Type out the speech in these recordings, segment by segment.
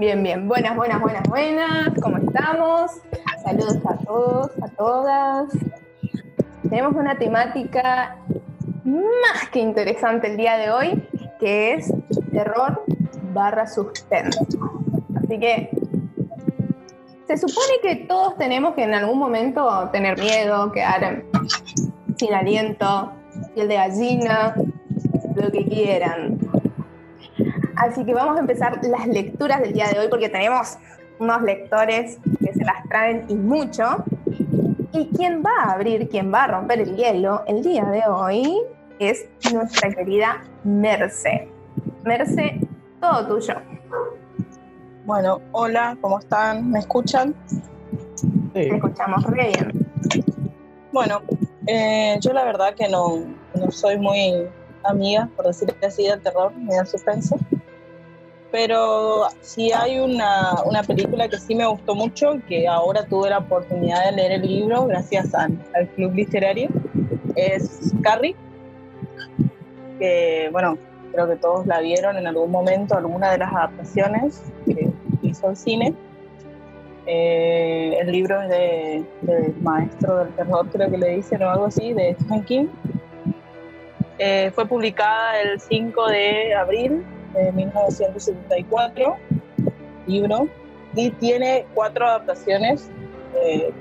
Bien, bien. Buenas, buenas, buenas, buenas. ¿Cómo estamos? Saludos a todos, a todas. Tenemos una temática más que interesante el día de hoy, que es terror barra suspenso. Así que se supone que todos tenemos que en algún momento tener miedo, quedar sin aliento, piel de gallina, lo que quieran. Así que vamos a empezar las lecturas del día de hoy porque tenemos unos lectores que se las traen y mucho. Y quien va a abrir, quien va a romper el hielo el día de hoy es nuestra querida Merce. Merce, todo tuyo. Bueno, hola, ¿cómo están? ¿Me escuchan? Te escuchamos re bien. Bueno, eh, yo la verdad que no, no soy muy amiga, por decirlo así, del terror ni del suspenso. Pero sí hay una, una, película que sí me gustó mucho, que ahora tuve la oportunidad de leer el libro gracias al, al club literario. Es Carrie, que bueno, creo que todos la vieron en algún momento, alguna de las adaptaciones que hizo el cine. Eh, el libro es de, del maestro del terror, creo que le dicen o algo así, de Stephen King. Eh, fue publicada el 5 de abril de 1974, libro, y tiene cuatro adaptaciones, eh,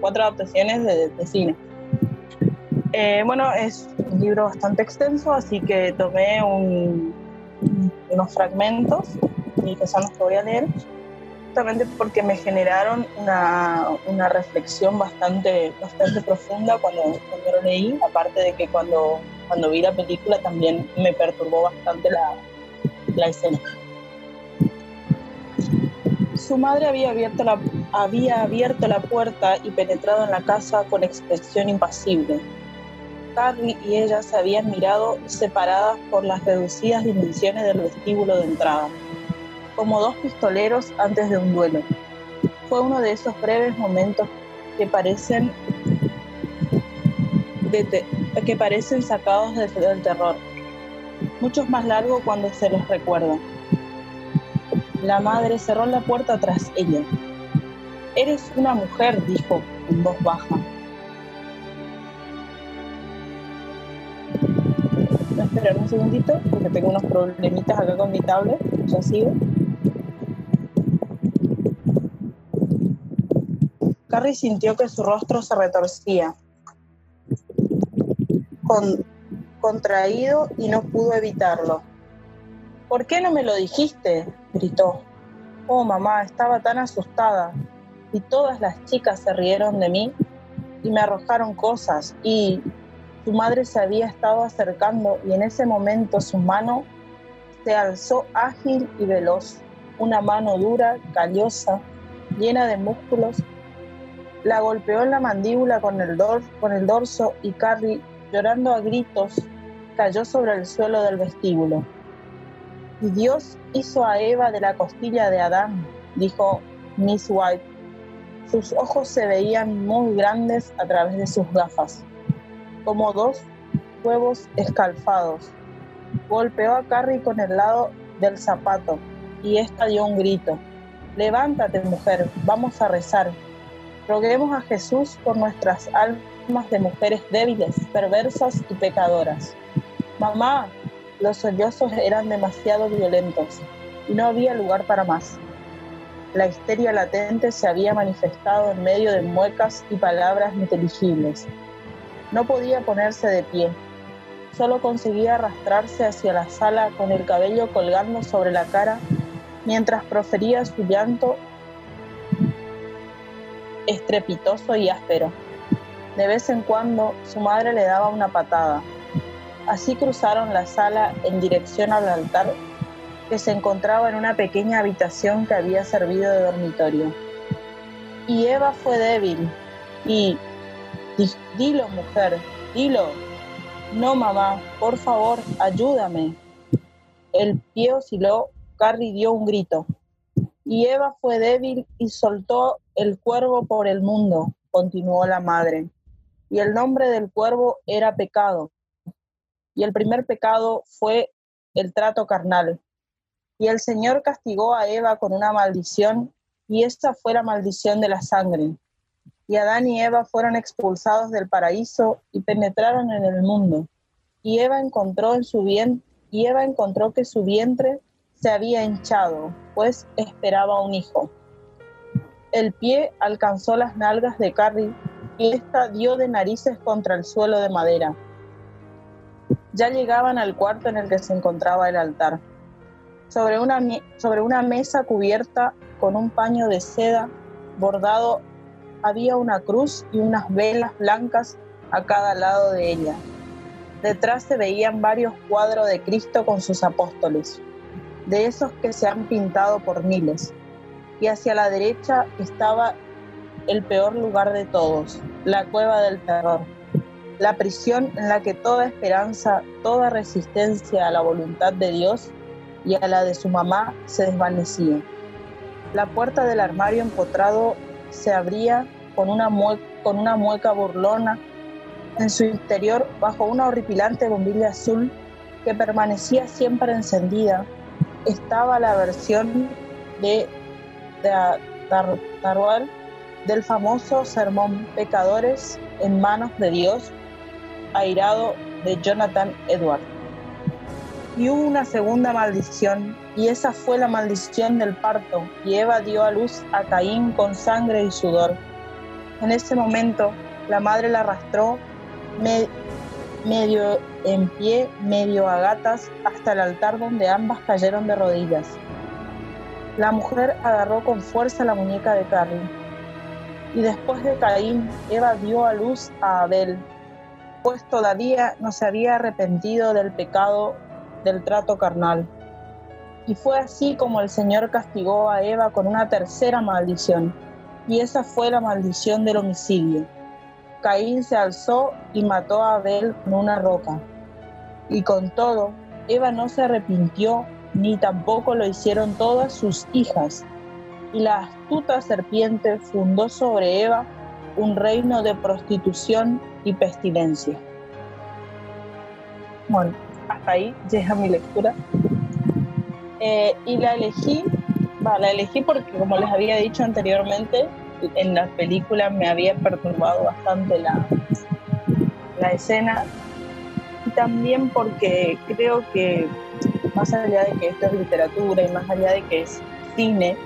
cuatro adaptaciones de, cine. Eh, bueno, es un libro bastante extenso, así que tomé un, unos fragmentos y que son los que voy a leer, justamente porque me generaron una, una reflexión bastante, bastante profunda cuando, cuando, lo leí, aparte de que cuando, cuando vi la película también me perturbó bastante la, la escena. Su madre había abierto, la, había abierto la puerta y penetrado en la casa con expresión impasible Carrie y ella se habían mirado separadas por las reducidas dimensiones del vestíbulo de entrada, como dos pistoleros antes de un duelo. Fue uno de esos breves momentos que parecen, de que parecen sacados del terror, muchos más largos cuando se los recuerda. La madre cerró la puerta tras ella. Eres una mujer, dijo en voz baja. esperar un segundito porque tengo unos problemitas acá con mi tablet. Ya sigo. Carrie sintió que su rostro se retorcía, con, contraído y no pudo evitarlo. ¿Por qué no me lo dijiste? gritó. Oh, mamá, estaba tan asustada. Y todas las chicas se rieron de mí y me arrojaron cosas y su madre se había estado acercando y en ese momento su mano se alzó ágil y veloz. Una mano dura, callosa, llena de músculos, la golpeó en la mandíbula con el, con el dorso y Carrie, llorando a gritos, cayó sobre el suelo del vestíbulo. Y Dios hizo a Eva de la costilla de Adán, dijo Miss White. Sus ojos se veían muy grandes a través de sus gafas como dos huevos escalfados. Golpeó a Carrie con el lado del zapato y ésta dio un grito. Levántate, mujer, vamos a rezar. Roguemos a Jesús por nuestras almas de mujeres débiles, perversas y pecadoras. Mamá, los sollozos eran demasiado violentos y no había lugar para más. La histeria latente se había manifestado en medio de muecas y palabras inteligibles. No podía ponerse de pie. Solo conseguía arrastrarse hacia la sala con el cabello colgando sobre la cara mientras profería su llanto estrepitoso y áspero. De vez en cuando su madre le daba una patada. Así cruzaron la sala en dirección al altar que se encontraba en una pequeña habitación que había servido de dormitorio. Y Eva fue débil y, Dilo, mujer, dilo. No, mamá, por favor, ayúdame. El pie osciló, Carrie dio un grito. Y Eva fue débil y soltó el cuervo por el mundo, continuó la madre. Y el nombre del cuervo era pecado. Y el primer pecado fue el trato carnal. Y el Señor castigó a Eva con una maldición, y esta fue la maldición de la sangre. Y Adán y Eva fueron expulsados del paraíso y penetraron en el mundo. Y Eva encontró en su bien, y Eva encontró que su vientre se había hinchado, pues esperaba un hijo. El pie alcanzó las nalgas de Carrie y ésta dio de narices contra el suelo de madera. Ya llegaban al cuarto en el que se encontraba el altar. Sobre una, sobre una mesa cubierta con un paño de seda bordado había una cruz y unas velas blancas a cada lado de ella. Detrás se veían varios cuadros de Cristo con sus apóstoles, de esos que se han pintado por miles. Y hacia la derecha estaba el peor lugar de todos, la cueva del terror, la prisión en la que toda esperanza, toda resistencia a la voluntad de Dios y a la de su mamá se desvanecía. La puerta del armario empotrado se abría con una, con una mueca burlona. En su interior, bajo una horripilante bombilla azul que permanecía siempre encendida, estaba la versión de, de del famoso sermón Pecadores en manos de Dios, airado de Jonathan Edward y hubo una segunda maldición, y esa fue la maldición del parto, y Eva dio a luz a Caín con sangre y sudor. En ese momento, la madre la arrastró medio en pie, medio a gatas, hasta el altar donde ambas cayeron de rodillas. La mujer agarró con fuerza la muñeca de Carrie. Y después de Caín, Eva dio a luz a Abel, pues todavía no se había arrepentido del pecado del trato carnal. Y fue así como el Señor castigó a Eva con una tercera maldición, y esa fue la maldición del homicidio. Caín se alzó y mató a Abel con una roca. Y con todo, Eva no se arrepintió, ni tampoco lo hicieron todas sus hijas. Y la astuta serpiente fundó sobre Eva un reino de prostitución y pestilencia. Bueno, hasta ahí llega mi lectura. Eh, y la elegí, la elegí porque como les había dicho anteriormente, en la película me había perturbado bastante la, la escena y también porque creo que más allá de que esto es literatura y más allá de que es cine,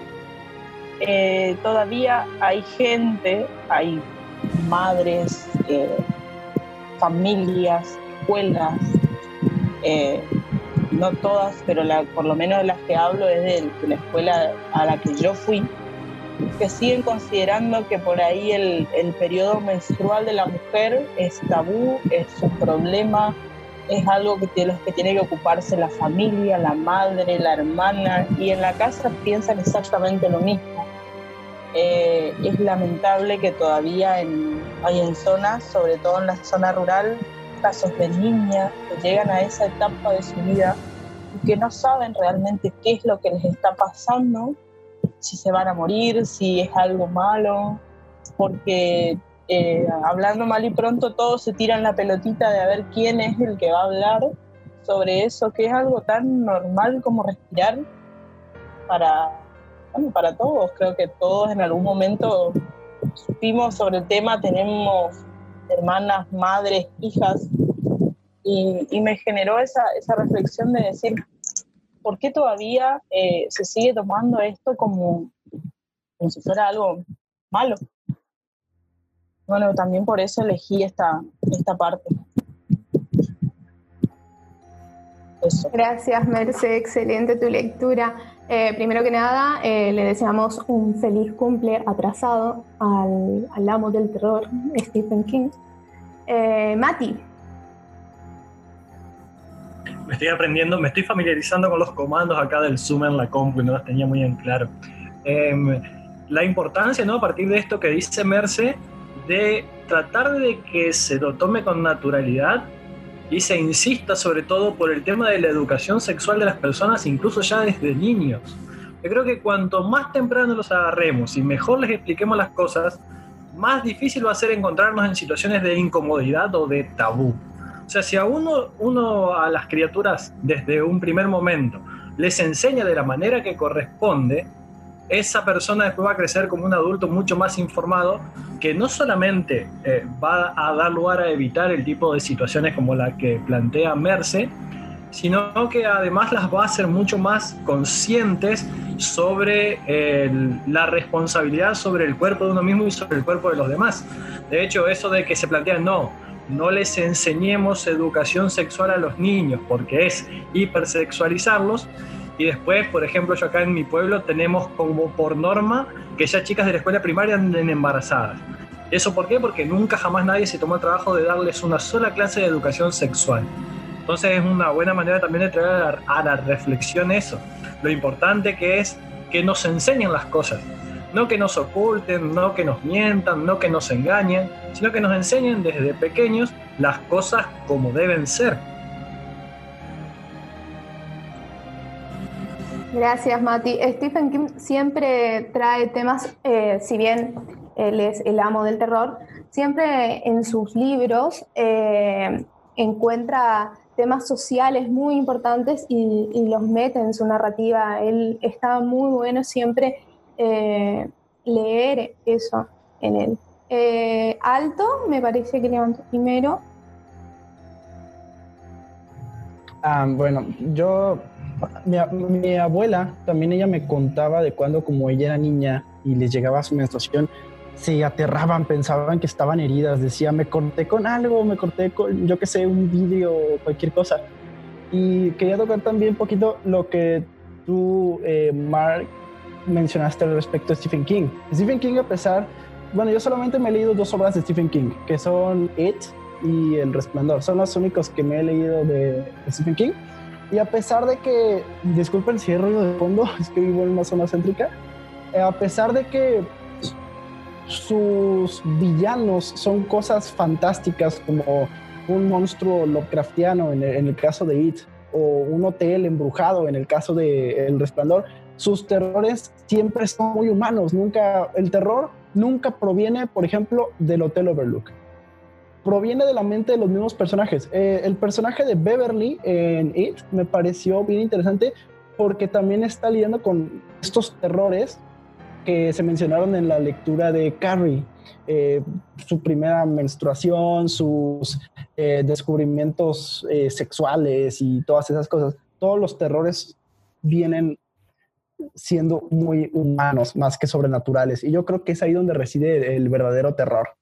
eh, todavía hay gente, hay madres, eh, familias, escuelas, eh, no todas, pero por lo menos las que hablo es de, la escuela a la que yo fui, que siguen considerando que por ahí el, el periodo menstrual de la mujer es tabú, es un problema, es algo que de los que tiene que ocuparse la familia, la madre, la hermana, y en la casa piensan exactamente lo mismo. Eh, es lamentable que todavía hay en zonas, sobre todo en la zona rural, casos de niñas que llegan a esa etapa de su vida y que no saben realmente qué es lo que les está pasando, si se van a morir, si es algo malo, porque eh, hablando mal y pronto todos se tiran la pelotita de a ver quién es el que va a hablar sobre eso, que es algo tan normal como respirar para, bueno, para todos. Creo que todos en algún momento supimos sobre el tema, tenemos hermanas, madres, hijas, y, me generó esa, esa, reflexión de decir, ¿por qué todavía eh, se sigue tomando esto como, como si fuera algo malo? Bueno, también por eso elegí esta, esta parte. Gracias, Merce, excelente tu lectura. Eh, primero que nada, eh, le deseamos un feliz cumple atrasado al, al amo del terror, Stephen King. Eh, Mati. Me estoy aprendiendo, me estoy familiarizando con los comandos acá del Zoom en la compu y no las tenía muy en claro. Em, la importancia, ¿no? A partir de esto que dice Merce, de tratar de que se lo tome con naturalidad y se insista sobre todo por el tema de la educación sexual de las personas, incluso ya desde niños. Yo creo que cuanto más temprano los agarremos y mejor les expliquemos las cosas, más difícil va a ser encontrarnos en situaciones de incomodidad o de tabú. O sea, si a uno, uno a las criaturas desde un primer momento les enseña de la manera que corresponde, esa persona después va a crecer como un adulto mucho más informado que no solamente eh, va a dar lugar a evitar el tipo de situaciones como la que plantea Merce, sino que además las va a hacer mucho más conscientes sobre la responsabilidad sobre el cuerpo de uno mismo y sobre el cuerpo de los demás. De hecho, eso de que se plantea, no, no les enseñemos educación sexual a los niños porque es hipersexualizarlos, y después, por ejemplo, yo acá en mi pueblo tenemos como por norma que ya chicas de la escuela primaria anden embarazadas. ¿Eso por qué? Porque nunca jamás nadie se tomó el trabajo de darles una sola clase de educación sexual. Entonces es una buena manera también de traer a la, reflexión eso. Lo importante que es que nos enseñen las cosas. No que nos oculten, no que nos mientan, no que nos engañen, sino que nos enseñen desde pequeños las cosas como deben ser Gracias, Mati. Stephen King siempre trae temas, eh, si bien él es el amo del terror, siempre en sus libros eh, encuentra temas sociales muy importantes y, los mete en su narrativa. Él está muy bueno siempre eh, leer eso en él. Alto, me parece que levantó primero. Ah, bueno, yo mi, abuela también ella me contaba de cuando como ella era niña y les llegaba su menstruación, se aterraban, pensaban que estaban heridas, decía, me corté con algo, me corté con, yo que sé, un vídeo o cualquier cosa. Y quería tocar también un poquito lo que tú, eh, Mark, mencionaste al respecto de Stephen King. Stephen King, a pesar, bueno, yo solamente me he leído dos obras de Stephen King, que son It y El Resplandor. Son los únicos que me he leído de Stephen King. Y a pesar de que, disculpen si hay ruido de fondo, es que vivo en una zona céntrica, eh, a pesar de que sus villanos son cosas fantásticas como un monstruo Lovecraftiano en el, caso de It o un hotel embrujado en el caso de El Resplandor, sus terrores siempre son muy humanos. Nunca, el terror nunca proviene, por ejemplo, del Hotel Overlook proviene de la mente de los mismos personajes. Eh, el personaje de Beverly en It me pareció bien interesante porque también está lidiando con estos terrores que se mencionaron en la lectura de Carrie. Eh, su primera menstruación, sus eh, descubrimientos sexuales y todas esas cosas. Todos los terrores vienen siendo muy humanos más que sobrenaturales. Y yo creo que es ahí donde reside el verdadero terror.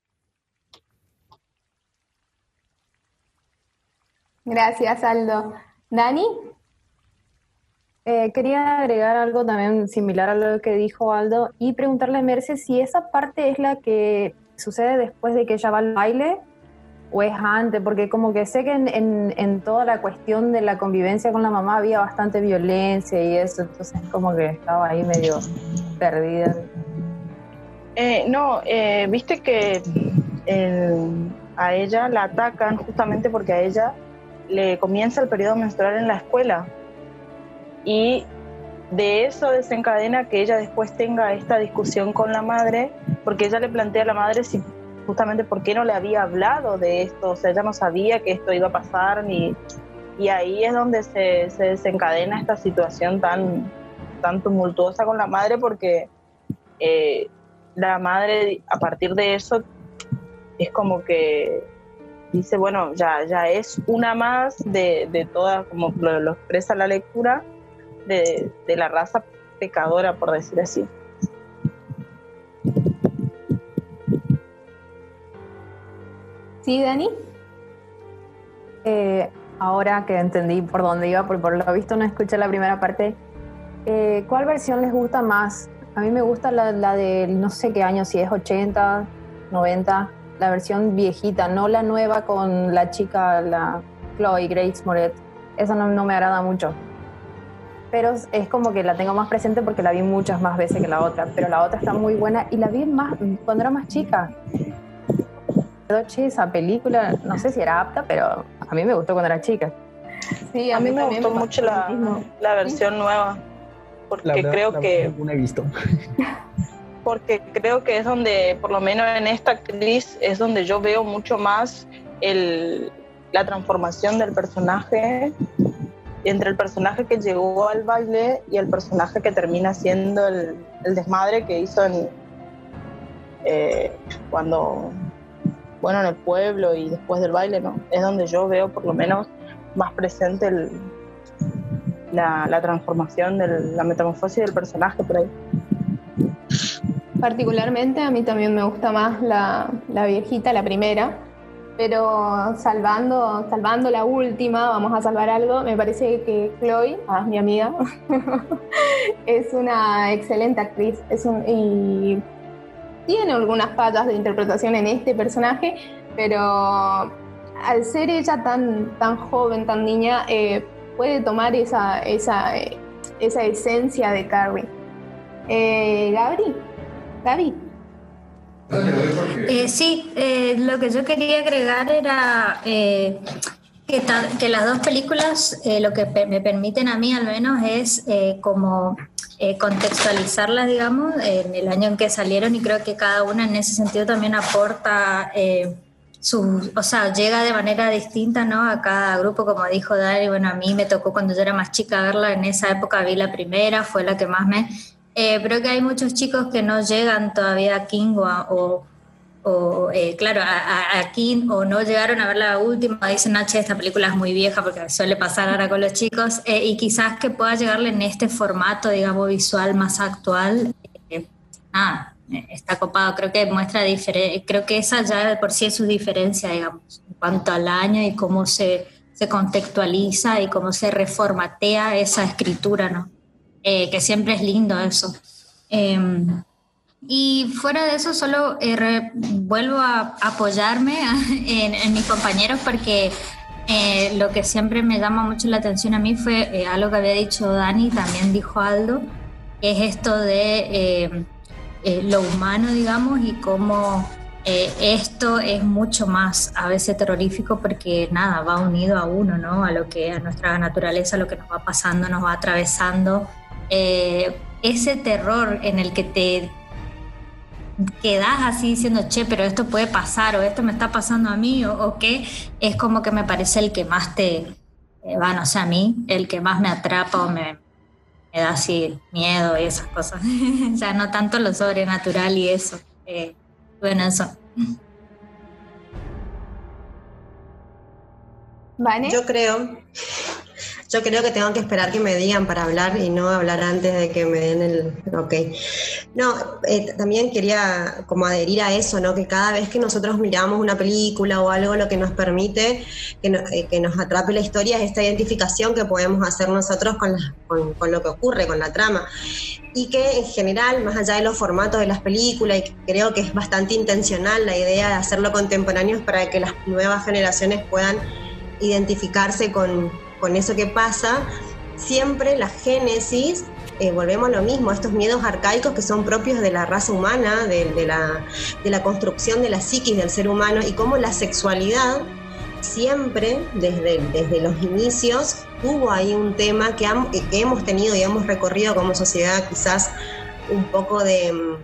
Gracias, Aldo. ¿Dani? Eh, quería agregar algo también similar a lo que dijo Aldo y preguntarle a Merce si esa parte es la que sucede después de que ella va al baile o es antes, porque como que sé que en, toda la cuestión de la convivencia con la mamá había bastante violencia y eso, entonces como que estaba ahí medio perdida. Eh, no, eh, viste que a ella la atacan justamente porque a ella le comienza el periodo menstrual en la escuela. Y de eso desencadena que ella después tenga esta discusión con la madre, porque ella le plantea a la madre si justamente por qué no le había hablado de esto, o sea, ella no sabía que esto iba a pasar, ni, y ahí es donde se, desencadena esta situación tan, tan tumultuosa con la madre, porque eh, la madre a partir de eso es como que dice, bueno, ya, ya es una más de, de toda, como lo, expresa la lectura, de, la raza pecadora, por decir así. Sí, Dani. Eh, ahora que entendí por dónde iba, porque por lo visto no escuché la primera parte, eh, ¿cuál versión les gusta más? A mí me gusta la, la de no sé qué año, si es 80, 90 la versión viejita, no la nueva con la chica, la Chloe Grace Moret. Esa no, me agrada mucho. Pero es como que la tengo más presente porque la vi muchas más veces que la otra. Pero la otra está muy buena y la vi más cuando era más chica. esa película, no sé si era apta, pero a mí me gustó cuando era chica. Sí, a, mí, me gustó mucho la, la, versión nueva. Porque creo que. he visto. porque creo que es donde, por lo menos en esta actriz, es donde yo veo mucho más la transformación del personaje entre el personaje que llegó al baile y el personaje que termina siendo el, desmadre que hizo en, eh, cuando, bueno, en el pueblo y después del baile, ¿no? Es donde yo veo por lo menos más presente la, la, transformación, de la metamorfosis del personaje por ahí. Particularmente a mí también me gusta más la, la viejita, la primera, pero salvando, salvando la última, vamos a salvar algo, me parece que Chloe, ah, mi amiga, es una excelente actriz es un, y tiene algunas fallas de interpretación en este personaje, pero al ser ella tan, tan joven, tan niña, eh, puede tomar esa, esa, esa esencia de Carrie. Eh, Gabri, Gaby. Eh, sí, eh, lo que yo quería agregar era eh, que, las dos películas lo que me permiten a mí al menos es como contextualizarlas, digamos, en el año en que salieron y creo que cada una en ese sentido también aporta su, o sea, llega de manera distinta, ¿no? A cada grupo, como dijo Dari, bueno, a mí me tocó cuando yo era más chica verla, en esa época vi la primera, fue la que más me eh, pero que hay muchos chicos que no llegan todavía a King o, eh, claro, a, King o no llegaron a ver la última, dicen, H, esta película es muy vieja porque suele pasar ahora con los chicos, eh, y quizás que pueda llegarle en este formato, digamos, visual más actual. nada, está copado, creo que muestra diferencia, creo que esa ya de por sí es su diferencia, digamos, en cuanto al año y cómo se, se contextualiza y cómo se reformatea esa escritura, ¿no? Eh, que siempre es lindo eso. Em, y fuera de eso, solo eh, vuelvo a apoyarme en, mis compañeros porque eh, lo que siempre me llama mucho la atención a mí fue algo que había dicho Dani, también dijo Aldo, que es esto de lo humano, digamos, y cómo esto es mucho más a veces terrorífico porque nada, va unido a uno, ¿no? A lo que, a nuestra naturaleza, lo que nos va pasando, nos va atravesando eh, ese terror en el que te quedas así diciendo, che, pero esto puede pasar o esto me está pasando a mí o, qué, es como que me parece el que más te, eh, va, no sé, a mí, el que más me atrapa o me, da así miedo y esas cosas. ya no tanto lo sobrenatural y eso. Eh, bueno, eso. ¿Vale? Yo creo yo creo que tengo que esperar que me digan para hablar y no hablar antes de que me den el ok. No, eh, también quería como adherir a eso, ¿no? Que cada vez que nosotros miramos una película o algo, lo que nos permite que, eh, que nos atrape la historia es esta identificación que podemos hacer nosotros con, con, con lo que ocurre, con la trama y que en general, más allá de los formatos de las películas, y creo que es bastante intencional la idea de hacerlo contemporáneos para que las nuevas generaciones puedan identificarse con, con eso que pasa, siempre la génesis, eh, volvemos a lo mismo, estos miedos arcaicos que son propios de la raza humana, de, la, construcción de la psiquis del ser humano y cómo la sexualidad siempre, desde, desde los inicios, tuvo ahí un tema que, hemos tenido y hemos recorrido como sociedad quizás un poco de mm,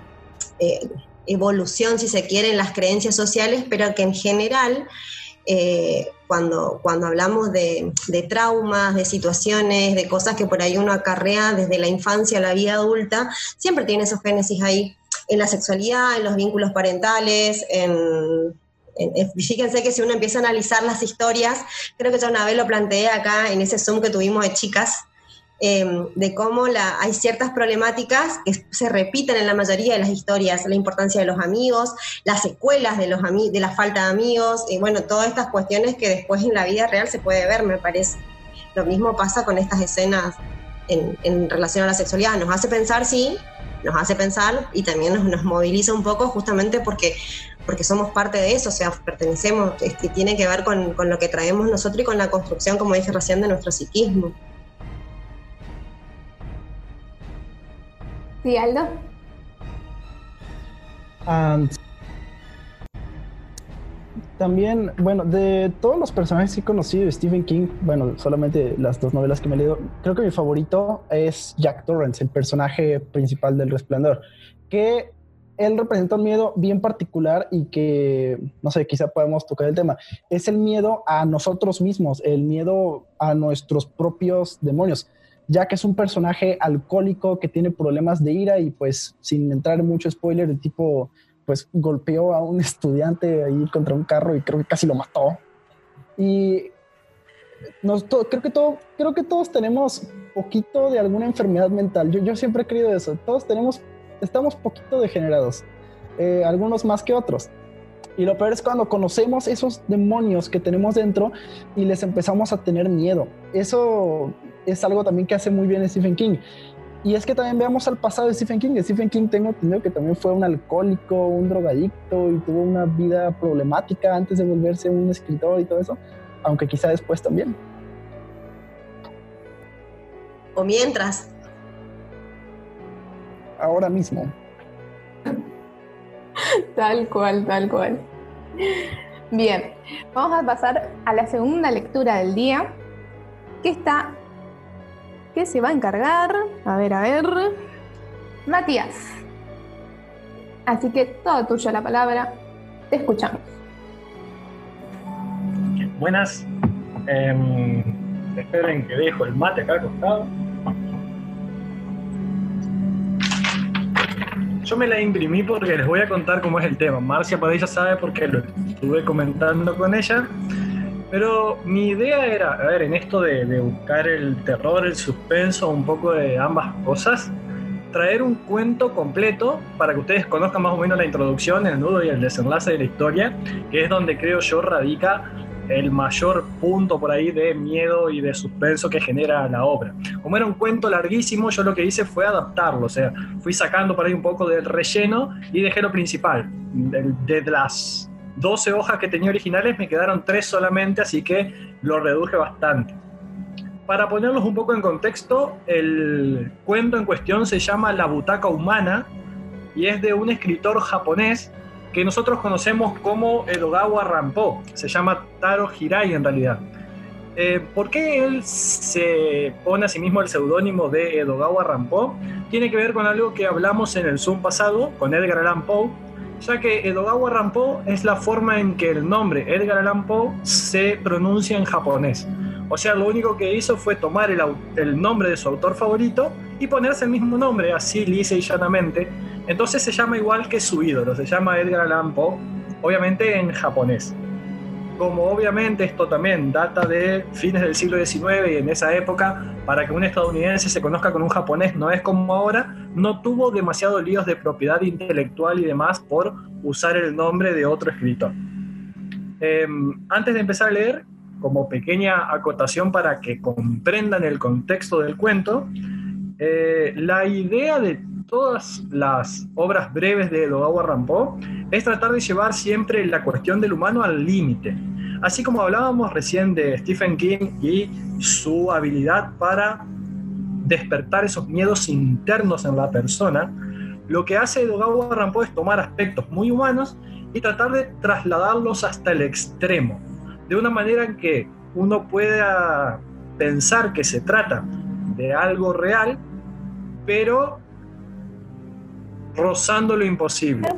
eh, evolución, si se quiere, en las creencias sociales, pero que en general eh, cuando, cuando hablamos de, traumas, de situaciones, de cosas que por ahí uno acarrea desde la infancia a la vida adulta, siempre tiene esos génesis ahí en la sexualidad, en los vínculos parentales, en, fíjense que si uno empieza a analizar las historias, creo que ya una vez lo planteé acá en ese Zoom que tuvimos de chicas, Em, de cómo la, hay ciertas problemáticas que se repiten en la mayoría de las historias, la importancia de los amigos, las secuelas de, los de la falta de amigos, y bueno, todas estas cuestiones que después en la vida real se puede ver, me parece. Lo mismo pasa con estas escenas en, relación a la sexualidad. Nos hace pensar, sí, nos hace pensar y también nos, moviliza un poco justamente porque porque somos parte de eso, o sea, pertenecemos, este, tiene que ver con, con, lo que traemos nosotros y con la construcción, como dije recién, de nuestro psiquismo. Sí, Aldo. también, bueno, de todos los personajes que he conocido Stephen King, bueno, solamente las dos novelas que me he leído, creo que mi favorito es Jack Torrance, el personaje principal del Resplandor, que él representa un miedo bien particular y que, no sé, quizá podemos tocar el tema. Es el miedo a nosotros mismos, el miedo a nuestros propios demonios, que es un personaje alcohólico que tiene problemas de ira y pues sin entrar en mucho spoiler, el tipo pues golpeó a un estudiante ahí contra un carro y creo que casi lo mató. Y nos, creo, que todo, creo que todos tenemos poquito de alguna enfermedad mental. Yo, yo siempre he creído eso. Todos tenemos, estamos poquito degenerados, eh, algunos más que otros. Y lo peor es cuando conocemos esos demonios que tenemos dentro y les empezamos a tener miedo. Eso es algo también que hace muy bien Stephen King. Y es que también veamos al pasado de Stephen King. Stephen King tengo entendido que también fue un alcohólico, un drogadicto y tuvo una vida problemática antes de volverse un escritor y todo eso, aunque quizá después también. O mientras. Ahora mismo. tal cual, tal cual. Bien, vamos a pasar a la segunda lectura del día, que está, que se va a encargar, a ver, a ver, Matías. Así que todo tuyo la palabra, te escuchamos. Buenas. Em, esperen que dejo el mate acá acostado. Yo me la imprimí porque les voy a contar cómo es el tema. Marcia Padilla sabe porque lo estuve comentando con ella. Pero mi idea era, a ver, en esto de, buscar el terror, el suspenso, un poco de ambas cosas, traer un cuento completo para que ustedes conozcan más o menos la introducción, el nudo y el desenlace de la historia, que es donde creo yo radica el mayor punto por ahí de miedo y de suspenso que genera la obra. Como era un cuento larguísimo, yo lo que hice fue adaptarlo, o sea, fui sacando por ahí un poco del relleno y dejé lo principal. De las 12 hojas que tenía originales me quedaron 3 solamente, así que lo reduje bastante. Para ponerlos un poco en contexto, el cuento en cuestión se llama La butaca humana y es de un escritor japonés que nosotros conocemos como Edogawa Rampo, se llama Taro Hirai en realidad. Eh, ¿Por qué él se pone a sí mismo el seudónimo de Edogawa Rampo? Tiene que ver con algo que hablamos en el Zoom pasado con Edgar Allan Poe, ya que Edogawa Rampo es la forma en que el nombre Edgar Allan Poe se pronuncia en japonés. O sea, lo único que hizo fue tomar el, el nombre de su autor favorito y ponerse el mismo nombre, así lisa y llanamente, entonces se llama igual que su ídolo, se llama Edgar Allan Poe, obviamente en japonés. Como obviamente esto también data de fines del siglo XIX y en esa época, para que un estadounidense se conozca con un japonés no es como ahora, no tuvo demasiados líos de propiedad intelectual y demás por usar el nombre de otro escritor. Eh, antes de empezar a leer, como pequeña acotación para que comprendan el contexto del cuento, eh, la idea de todas las obras breves de Edogawa Rampo es tratar de llevar siempre la cuestión del humano al límite. Así como hablábamos recién de Stephen King y su habilidad para despertar esos miedos internos en la persona, lo que hace Edogawa Rampo es tomar aspectos muy humanos y tratar de trasladarlos hasta el extremo, de una manera en que uno pueda pensar que se trata de algo real, pero rozando lo imposible.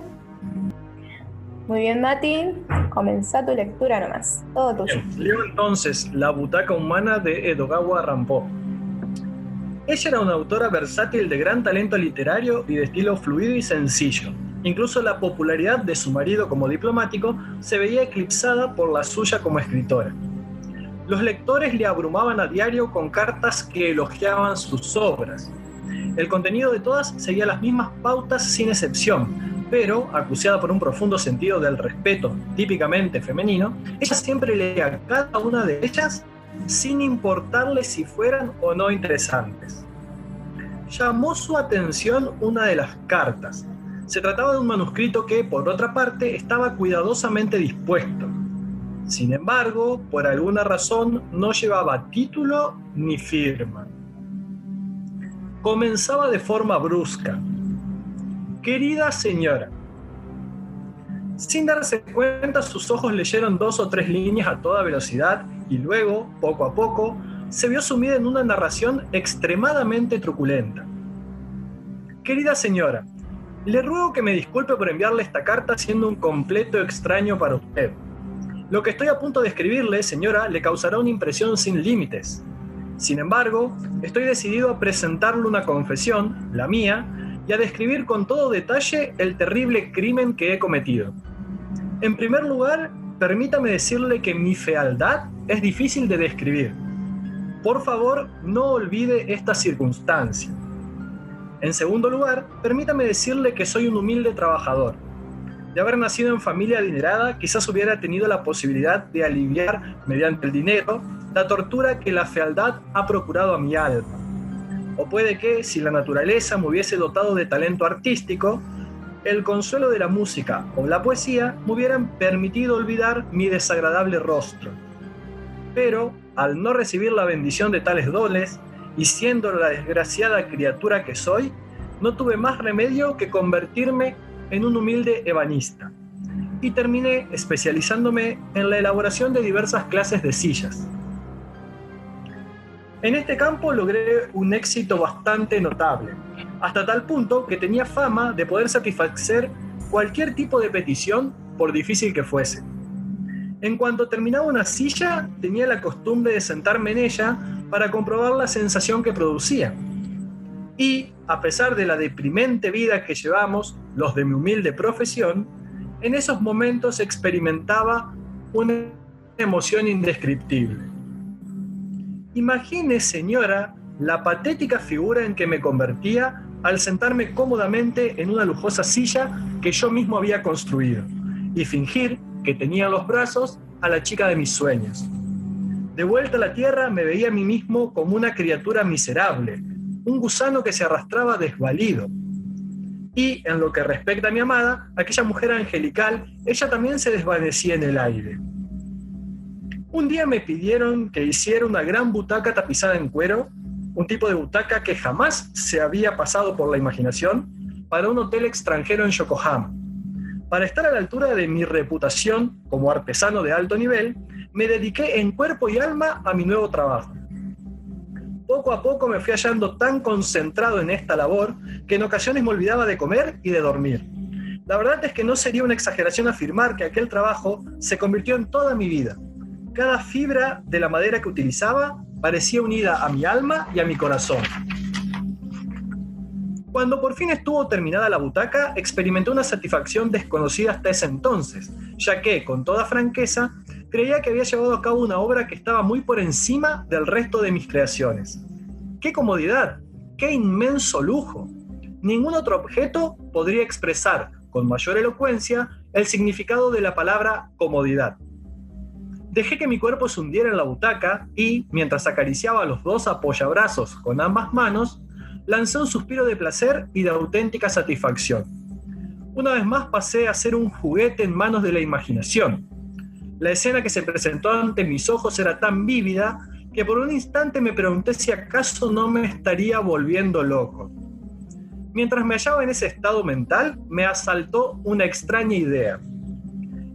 Muy bien, Mati. Comenzá tu lectura nomás. Todo tuyo. Leo entonces La butaca humana de Edogawa Rampo. Ella era una autora versátil de gran talento literario y de estilo fluido y sencillo. Incluso la popularidad de su marido como diplomático se veía eclipsada por la suya como escritora. Los lectores le abrumaban a diario con cartas que elogiaban sus obras, el contenido de todas seguía las mismas pautas sin excepción, pero, acuciada por un profundo sentido del respeto típicamente femenino, ella siempre leía cada una de ellas sin importarle si fueran o no interesantes. Llamó su atención una de las cartas. Se trataba de un manuscrito que, por otra parte, estaba cuidadosamente dispuesto. Sin embargo, por alguna razón no llevaba título ni firma comenzaba de forma brusca. Querida señora. Sin darse cuenta, sus ojos leyeron dos o tres líneas a toda velocidad y luego, poco a poco, se vio sumida en una narración extremadamente truculenta. Querida señora, Le ruego que me disculpe por enviarle esta carta siendo un completo extraño para usted. Lo que estoy a punto de escribirle, señora, le causará una impresión sin límites. Sin embargo, estoy decidido a presentarle una confesión, la mía, y a describir con todo detalle el terrible crimen que he cometido. En primer lugar, permítame decirle que mi fealdad es difícil de describir. Por favor, no olvide esta circunstancia. En segundo lugar, permítame decirle que soy un humilde trabajador. De haber nacido en familia adinerada, quizás hubiera tenido la posibilidad de aliviar, mediante el dinero, la tortura que la fealdad ha procurado a mi alma. O puede que, si la naturaleza me hubiese dotado de talento artístico, el consuelo de la música o la poesía me hubieran permitido olvidar mi desagradable rostro. Pero, al no recibir la bendición de tales dones, y siendo la desgraciada criatura que soy, no tuve más remedio que convertirme en un humilde ebanista. Y terminé especializándome en la elaboración de diversas clases de sillas. En este campo logré un éxito bastante notable, hasta tal punto que tenía fama de poder satisfacer cualquier tipo de petición, por difícil que fuese. En cuanto terminaba una silla, tenía la costumbre de sentarme en ella para comprobar la sensación que producía. Y, a pesar de la deprimente vida que llevamos, los de mi humilde profesión, en esos momentos experimentaba una emoción indescriptible. Imagine, señora, la patética figura en que me convertía al sentarme cómodamente en una lujosa silla que yo mismo había construido y fingir que tenía en los brazos a la chica de mis sueños. De vuelta a la tierra me veía a mí mismo como una criatura miserable, un gusano que se arrastraba desvalido. Y en lo que respecta a mi amada, aquella mujer angelical, ella también se desvanecía en el aire. Un día me pidieron que hiciera una gran butaca tapizada en cuero, un tipo de butaca que jamás se había pasado por la imaginación, para un hotel extranjero en Yokohama. Para estar a la altura de mi reputación como artesano de alto nivel, me dediqué en cuerpo y alma a mi nuevo trabajo. Poco a poco me fui hallando tan concentrado en esta labor que en ocasiones me olvidaba de comer y de dormir. La verdad es que no sería una exageración afirmar que aquel trabajo se convirtió en toda mi vida. Cada fibra de la madera que utilizaba parecía unida a mi alma y a mi corazón. Cuando por fin estuvo terminada la butaca, experimenté una satisfacción desconocida hasta ese entonces, ya que, con toda franqueza, creía que había llevado a cabo una obra que estaba muy por encima del resto de mis creaciones. ¡Qué comodidad! ¡Qué inmenso lujo! Ningún otro objeto podría expresar con mayor elocuencia el significado de la palabra comodidad. Dejé que mi cuerpo se hundiera en la butaca y, mientras acariciaba los dos apoyabrazos con ambas manos, lancé un suspiro de placer y de auténtica satisfacción. Una vez más pasé a ser un juguete en manos de la imaginación, la escena que se presentó ante mis ojos era tan vívida que por un instante me pregunté si acaso no me estaría volviendo loco. Mientras me hallaba en ese estado mental, me asaltó una extraña idea.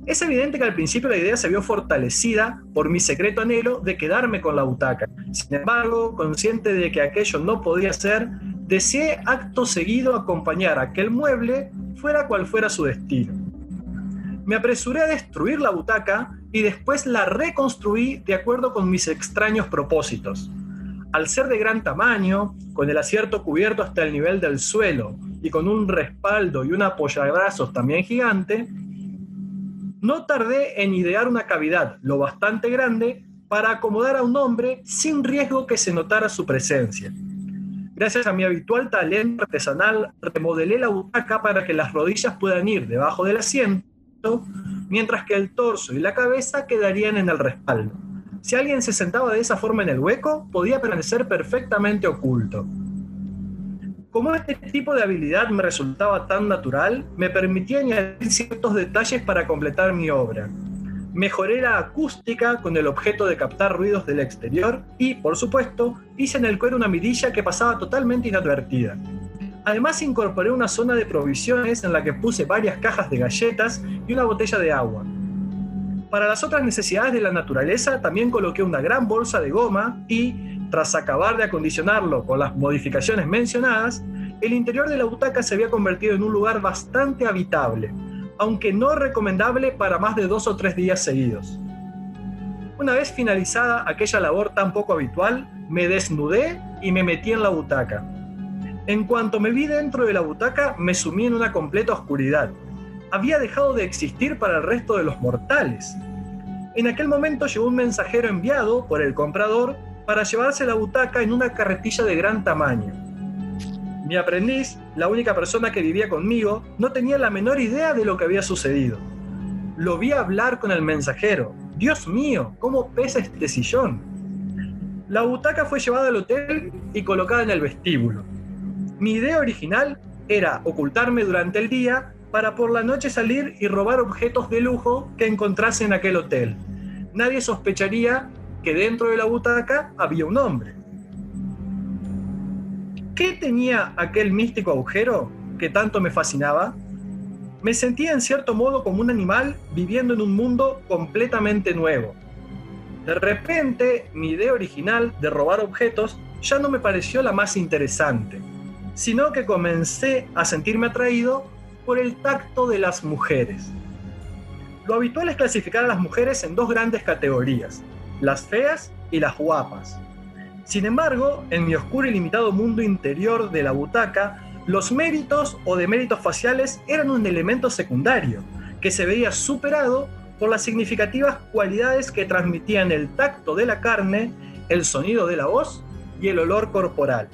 Es evidente que al principio la idea se vio fortalecida por mi secreto anhelo de quedarme con la butaca. Sin embargo, consciente de que aquello no podía ser, deseé acto seguido acompañar a aquel mueble fuera cual fuera su destino me apresuré a destruir la butaca y después la reconstruí de acuerdo con mis extraños propósitos. Al ser de gran tamaño, con el acierto cubierto hasta el nivel del suelo y con un respaldo y un apoyabrazos también gigante, no tardé en idear una cavidad lo bastante grande para acomodar a un hombre sin riesgo que se notara su presencia. Gracias a mi habitual talento artesanal, remodelé la butaca para que las rodillas puedan ir debajo del asiento mientras que el torso y la cabeza quedarían en el respaldo. Si alguien se sentaba de esa forma en el hueco, podía permanecer perfectamente oculto. Como este tipo de habilidad me resultaba tan natural, me permitía añadir ciertos detalles para completar mi obra. Mejoré la acústica con el objeto de captar ruidos del exterior y, por supuesto, hice en el cuero una mirilla que pasaba totalmente inadvertida. Además incorporé una zona de provisiones en la que puse varias cajas de galletas y una botella de agua. Para las otras necesidades de la naturaleza también coloqué una gran bolsa de goma y, tras acabar de acondicionarlo con las modificaciones mencionadas, el interior de la butaca se había convertido en un lugar bastante habitable, aunque no recomendable para más de dos o tres días seguidos. Una vez finalizada aquella labor tan poco habitual, me desnudé y me metí en la butaca. En cuanto me vi dentro de la butaca, me sumí en una completa oscuridad. Había dejado de existir para el resto de los mortales. En aquel momento llegó un mensajero enviado por el comprador para llevarse la butaca en una carretilla de gran tamaño. Mi aprendiz, la única persona que vivía conmigo, no tenía la menor idea de lo que había sucedido. Lo vi hablar con el mensajero, Dios mío, ¿cómo pesa este sillón? La butaca fue llevada al hotel y colocada en el vestíbulo. Mi idea original era ocultarme durante el día para por la noche salir y robar objetos de lujo que encontrase en aquel hotel. Nadie sospecharía que dentro de la butaca había un hombre. ¿Qué tenía aquel místico agujero que tanto me fascinaba? Me sentía en cierto modo como un animal viviendo en un mundo completamente nuevo. De repente, mi idea original de robar objetos ya no me pareció la más interesante, sino que comencé a sentirme atraído por el tacto de las mujeres. Lo habitual es clasificar a las mujeres en dos grandes categorías, las feas y las guapas. Sin embargo, en mi oscuro y limitado mundo interior de la butaca, los méritos o deméritos faciales eran un elemento secundario, que se veía superado por las significativas cualidades que transmitían el tacto de la carne, el sonido de la voz y el olor corporal.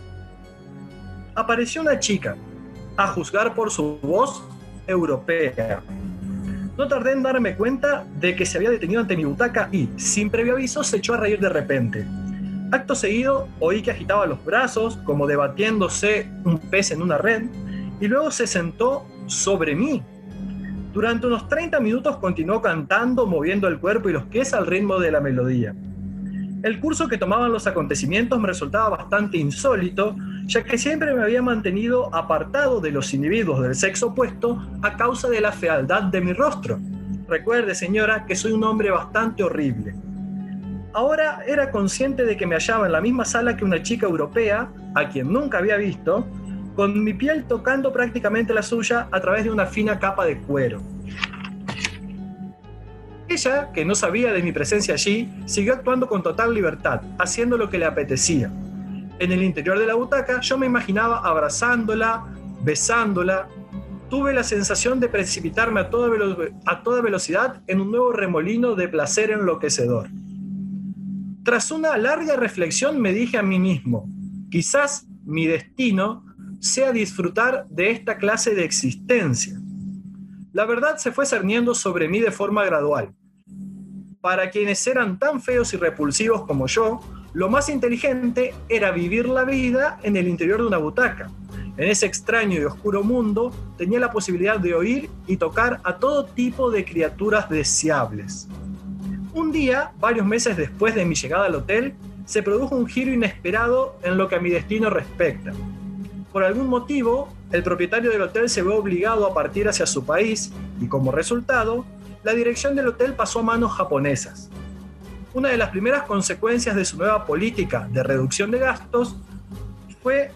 Apareció una chica, a juzgar por su voz europea. No tardé en darme cuenta de que se había detenido ante mi butaca y, sin previo aviso, se echó a reír de repente. Acto seguido, oí que agitaba los brazos, como debatiéndose un pez en una red, y luego se sentó sobre mí. Durante unos 30 minutos continuó cantando, moviendo el cuerpo y los pies al ritmo de la melodía. El curso que tomaban los acontecimientos me resultaba bastante insólito, ya que siempre me había mantenido apartado de los individuos del sexo opuesto a causa de la fealdad de mi rostro. Recuerde, señora, que soy un hombre bastante horrible. Ahora era consciente de que me hallaba en la misma sala que una chica europea, a quien nunca había visto, con mi piel tocando prácticamente la suya a través de una fina capa de cuero. Ella, que no sabía de mi presencia allí, siguió actuando con total libertad, haciendo lo que le apetecía. En el interior de la butaca yo me imaginaba abrazándola, besándola. Tuve la sensación de precipitarme a toda, a toda velocidad en un nuevo remolino de placer enloquecedor. Tras una larga reflexión me dije a mí mismo, quizás mi destino sea disfrutar de esta clase de existencia. La verdad se fue cerniendo sobre mí de forma gradual. Para quienes eran tan feos y repulsivos como yo, lo más inteligente era vivir la vida en el interior de una butaca. En ese extraño y oscuro mundo tenía la posibilidad de oír y tocar a todo tipo de criaturas deseables. Un día, varios meses después de mi llegada al hotel, se produjo un giro inesperado en lo que a mi destino respecta. Por algún motivo, el propietario del hotel se ve obligado a partir hacia su país y como resultado, la dirección del hotel pasó a manos japonesas. Una de las primeras consecuencias de su nueva política de reducción de gastos fue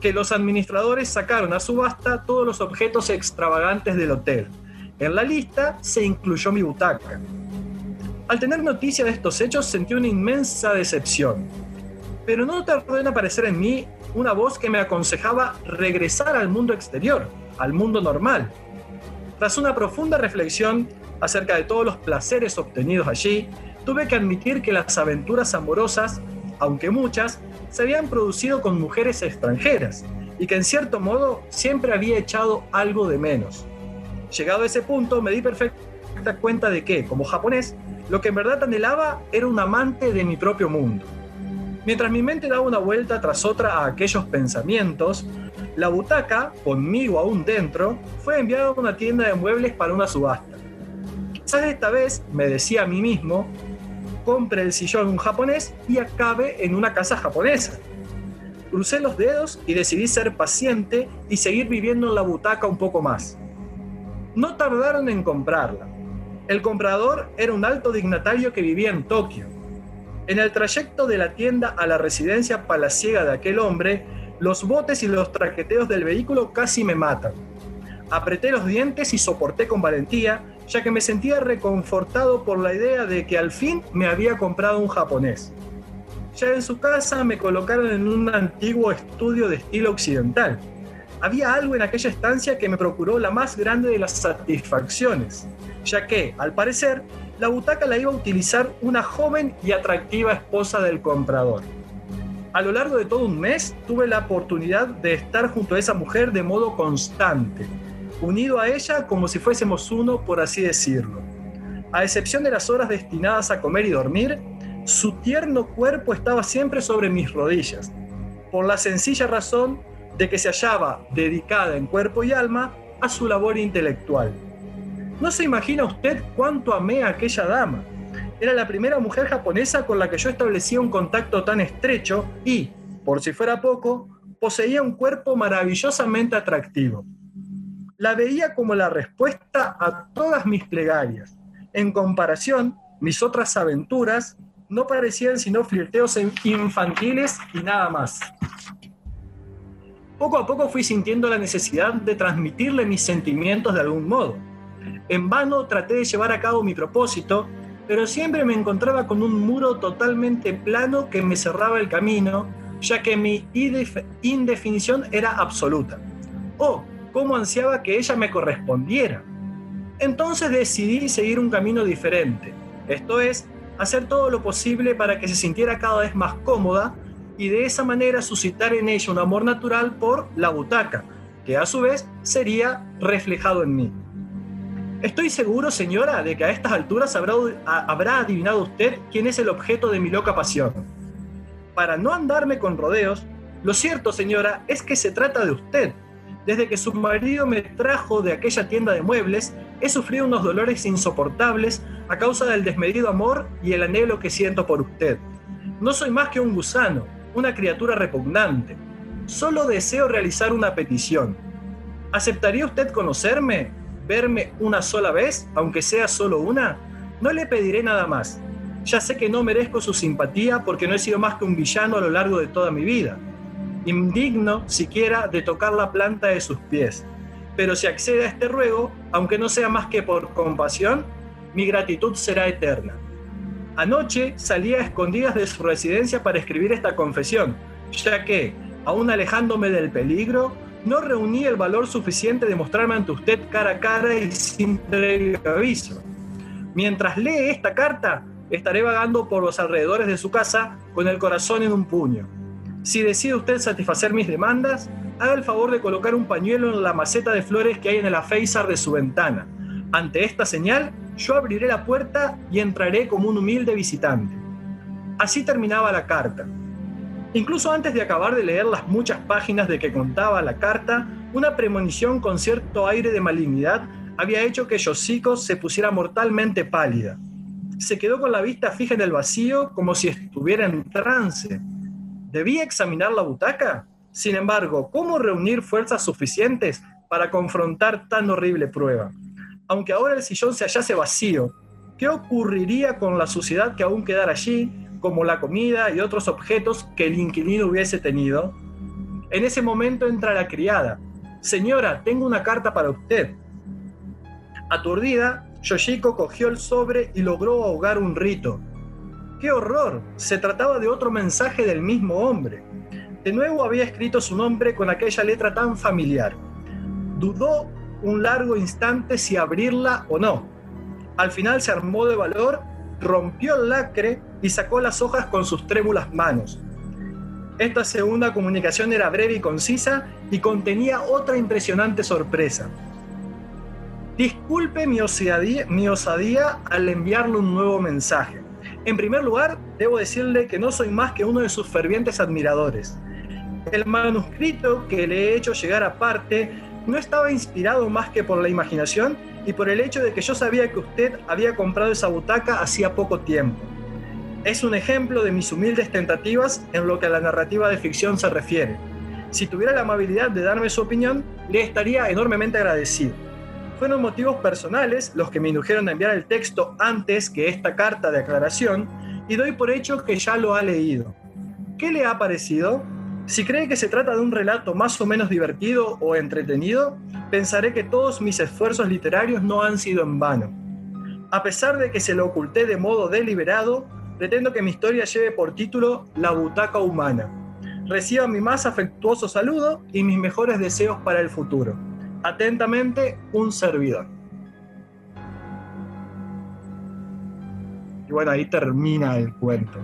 que los administradores sacaron a subasta todos los objetos extravagantes del hotel. En la lista se incluyó mi butaca. Al tener noticia de estos hechos sentí una inmensa decepción, pero no tardó en aparecer en mí una voz que me aconsejaba regresar al mundo exterior, al mundo normal. Tras una profunda reflexión acerca de todos los placeres obtenidos allí, tuve que admitir que las aventuras amorosas, aunque muchas, se habían producido con mujeres extranjeras y que en cierto modo siempre había echado algo de menos. Llegado a ese punto, me di perfecta cuenta de que, como japonés, lo que en verdad anhelaba era un amante de mi propio mundo. Mientras mi mente daba una vuelta tras otra a aquellos pensamientos, la butaca, conmigo aún dentro, fue enviada a una tienda de muebles para una subasta. Quizás esta vez, me decía a mí mismo, compre el sillón un japonés y acabe en una casa japonesa. Crucé los dedos y decidí ser paciente y seguir viviendo en la butaca un poco más. No tardaron en comprarla. El comprador era un alto dignatario que vivía en Tokio. En el trayecto de la tienda a la residencia palaciega de aquel hombre, Los botes y los traqueteos del vehículo casi me matan. Apreté los dientes y soporté con valentía, ya que me sentía reconfortado por la idea de que al fin me había comprado un japonés. Ya en su casa me colocaron en un antiguo estudio de estilo occidental. Había algo en aquella estancia que me procuró la más grande de las satisfacciones, ya que, al parecer, la butaca la iba a utilizar una joven y atractiva esposa del comprador. A lo largo de todo un mes tuve la oportunidad de estar junto a esa mujer de modo constante, unido a ella como si fuésemos uno, por así decirlo. A excepción de las horas destinadas a comer y dormir, su tierno cuerpo estaba siempre sobre mis rodillas, por la sencilla razón de que se hallaba dedicada en cuerpo y alma a su labor intelectual. No se imagina usted cuánto amé a aquella dama era la primera mujer japonesa con la que yo establecía un contacto tan estrecho y, por si fuera poco, poseía un cuerpo maravillosamente atractivo. La veía como la respuesta a todas mis plegarias. En comparación, mis otras aventuras no parecían sino flirteos infantiles y nada más. Poco a poco fui sintiendo la necesidad de transmitirle mis sentimientos de algún modo. En vano traté de llevar a cabo mi propósito pero siempre me encontraba con un muro totalmente plano que me cerraba el camino, ya que mi indefinición era absoluta. Oh, cómo ansiaba que ella me correspondiera. Entonces decidí seguir un camino diferente, esto es, hacer todo lo posible para que se sintiera cada vez más cómoda y de esa manera suscitar en ella un amor natural por la butaca, que a su vez sería reflejado en mí. Estoy seguro, señora, de que a estas alturas habrá, adivinado usted quién es el objeto de mi loca pasión. Para no andarme con rodeos, lo cierto, señora, es que se trata de usted. Desde que su marido me trajo de aquella tienda de muebles, he sufrido unos dolores insoportables a causa del desmedido amor y el anhelo que siento por usted. No soy más que un gusano, una criatura repugnante. Solo deseo realizar una petición. ¿Aceptaría usted conocerme verme una sola vez, aunque sea solo una, no le pediré nada más. Ya sé que no merezco su simpatía porque no he sido más que un villano a lo largo de toda mi vida, indigno siquiera de tocar la planta de sus pies. Pero si accede a este ruego, aunque no sea más que por compasión, mi gratitud será eterna. Anoche salí a escondidas de su residencia para escribir esta confesión, ya que, aún alejándome del peligro, no reuní el valor suficiente de mostrarme ante usted cara a cara y sin previo aviso. Mientras lee esta carta, estaré vagando por los alrededores de su casa con el corazón en un puño. Si decide usted satisfacer mis demandas, haga el favor de colocar un pañuelo en la maceta de flores que hay en el afeizar de su ventana. Ante esta señal, yo abriré la puerta y entraré como un humilde visitante. Así terminaba la carta. Incluso antes de acabar de leer las muchas páginas de que contaba la carta, una premonición con cierto aire de malignidad había hecho que Yoshiko se pusiera mortalmente pálida. Se quedó con la vista fija en el vacío como si estuviera en trance. ¿Debía examinar la butaca? Sin embargo, ¿cómo reunir fuerzas suficientes para confrontar tan horrible prueba? Aunque ahora el sillón se hallase vacío, ¿qué ocurriría con la suciedad que aún quedara allí como la comida y otros objetos que el inquilino hubiese tenido. En ese momento entra la criada. Señora, tengo una carta para usted. Aturdida, Yoshiko cogió el sobre y logró ahogar un rito. ¡Qué horror! Se trataba de otro mensaje del mismo hombre. De nuevo había escrito su nombre con aquella letra tan familiar. Dudó un largo instante si abrirla o no. Al final se armó de valor rompió el lacre y sacó las hojas con sus trémulas manos. Esta segunda comunicación era breve y concisa y contenía otra impresionante sorpresa. Disculpe mi osadía, al enviarle un nuevo mensaje. En primer lugar, debo decirle que no soy más que uno de sus fervientes admiradores. El manuscrito que le he hecho llegar aparte no estaba inspirado más que por la imaginación y por el hecho de que yo sabía que usted había comprado esa butaca hacía poco tiempo. Es un ejemplo de mis humildes tentativas en lo que a la narrativa de ficción se refiere. Si tuviera la amabilidad de darme su opinión, le estaría enormemente agradecido. Fueron motivos personales los que me indujeron a enviar el texto antes que esta carta de aclaración y doy por hecho que ya lo ha leído. ¿Qué le ha parecido? Si cree que se trata de un relato más o menos divertido o entretenido, pensaré que todos mis esfuerzos literarios no han sido en vano. A pesar de que se lo oculté de modo deliberado, pretendo que mi historia lleve por título La butaca humana. Reciba mi más afectuoso saludo y mis mejores deseos para el futuro. Atentamente, un servidor. Y bueno, ahí termina el cuento.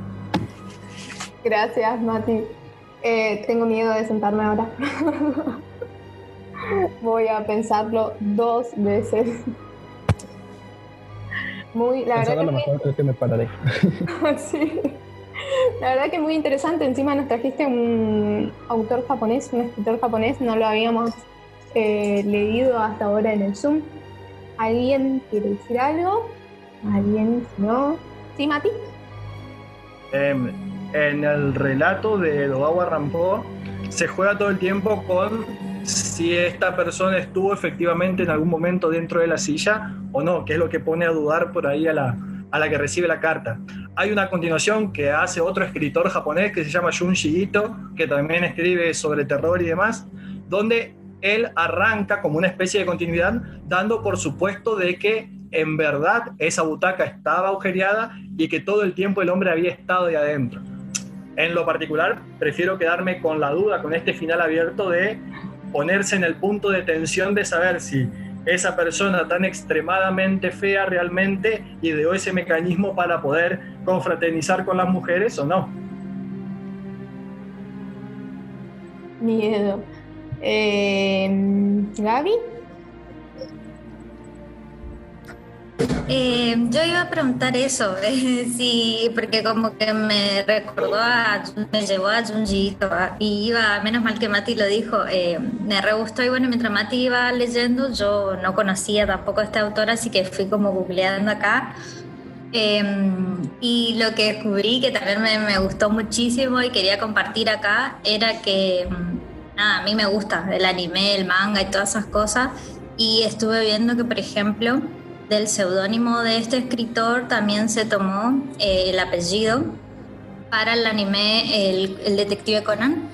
Gracias, Mati. Eh, tengo miedo de sentarme ahora. Voy a pensarlo dos veces. Muy, la verdad lo mejor creo que me pararé. sí. La verdad que muy interesante. Encima nos trajiste un autor japonés, un escritor japonés. No lo habíamos eh, leído hasta ahora en el Zoom. ¿Alguien quiere decir algo? ¿Alguien? ¿No? ¿Sí, Mati? Em, en el relato de Dogawa Rampo se juega todo el tiempo con si esta persona estuvo efectivamente en algún momento dentro de la silla o no, que es lo que pone a dudar por ahí a la, a la que recibe la carta. Hay una continuación que hace otro escritor japonés que se llama Junji Ito, que también escribe sobre terror y demás, donde él arranca como una especie de continuidad, dando por supuesto de que en verdad esa butaca estaba agujereada y que todo el tiempo el hombre había estado ahí adentro. En lo particular, prefiero quedarme con la duda, con este final abierto de ponerse en el punto de tensión de saber si esa persona tan extremadamente fea realmente ideó ese mecanismo para poder confraternizar con las mujeres o no. Miedo. Eh, Gaby. Eh, yo iba a preguntar eso, sí, porque como que me recordó a, me llevó a Junji y iba, menos mal que Mati lo dijo, eh, me re gustó y bueno, mientras Mati iba leyendo, yo no conocía tampoco a este autor, así que fui como googleando acá. Em, y lo que descubrí que también me, me, gustó muchísimo y quería compartir acá era que, mm, nada, a mí me gusta el anime, el manga y todas esas cosas. Y estuve viendo que, por ejemplo, del seudónimo de este escritor también se tomó eh, el apellido para el anime El, Detective Conan.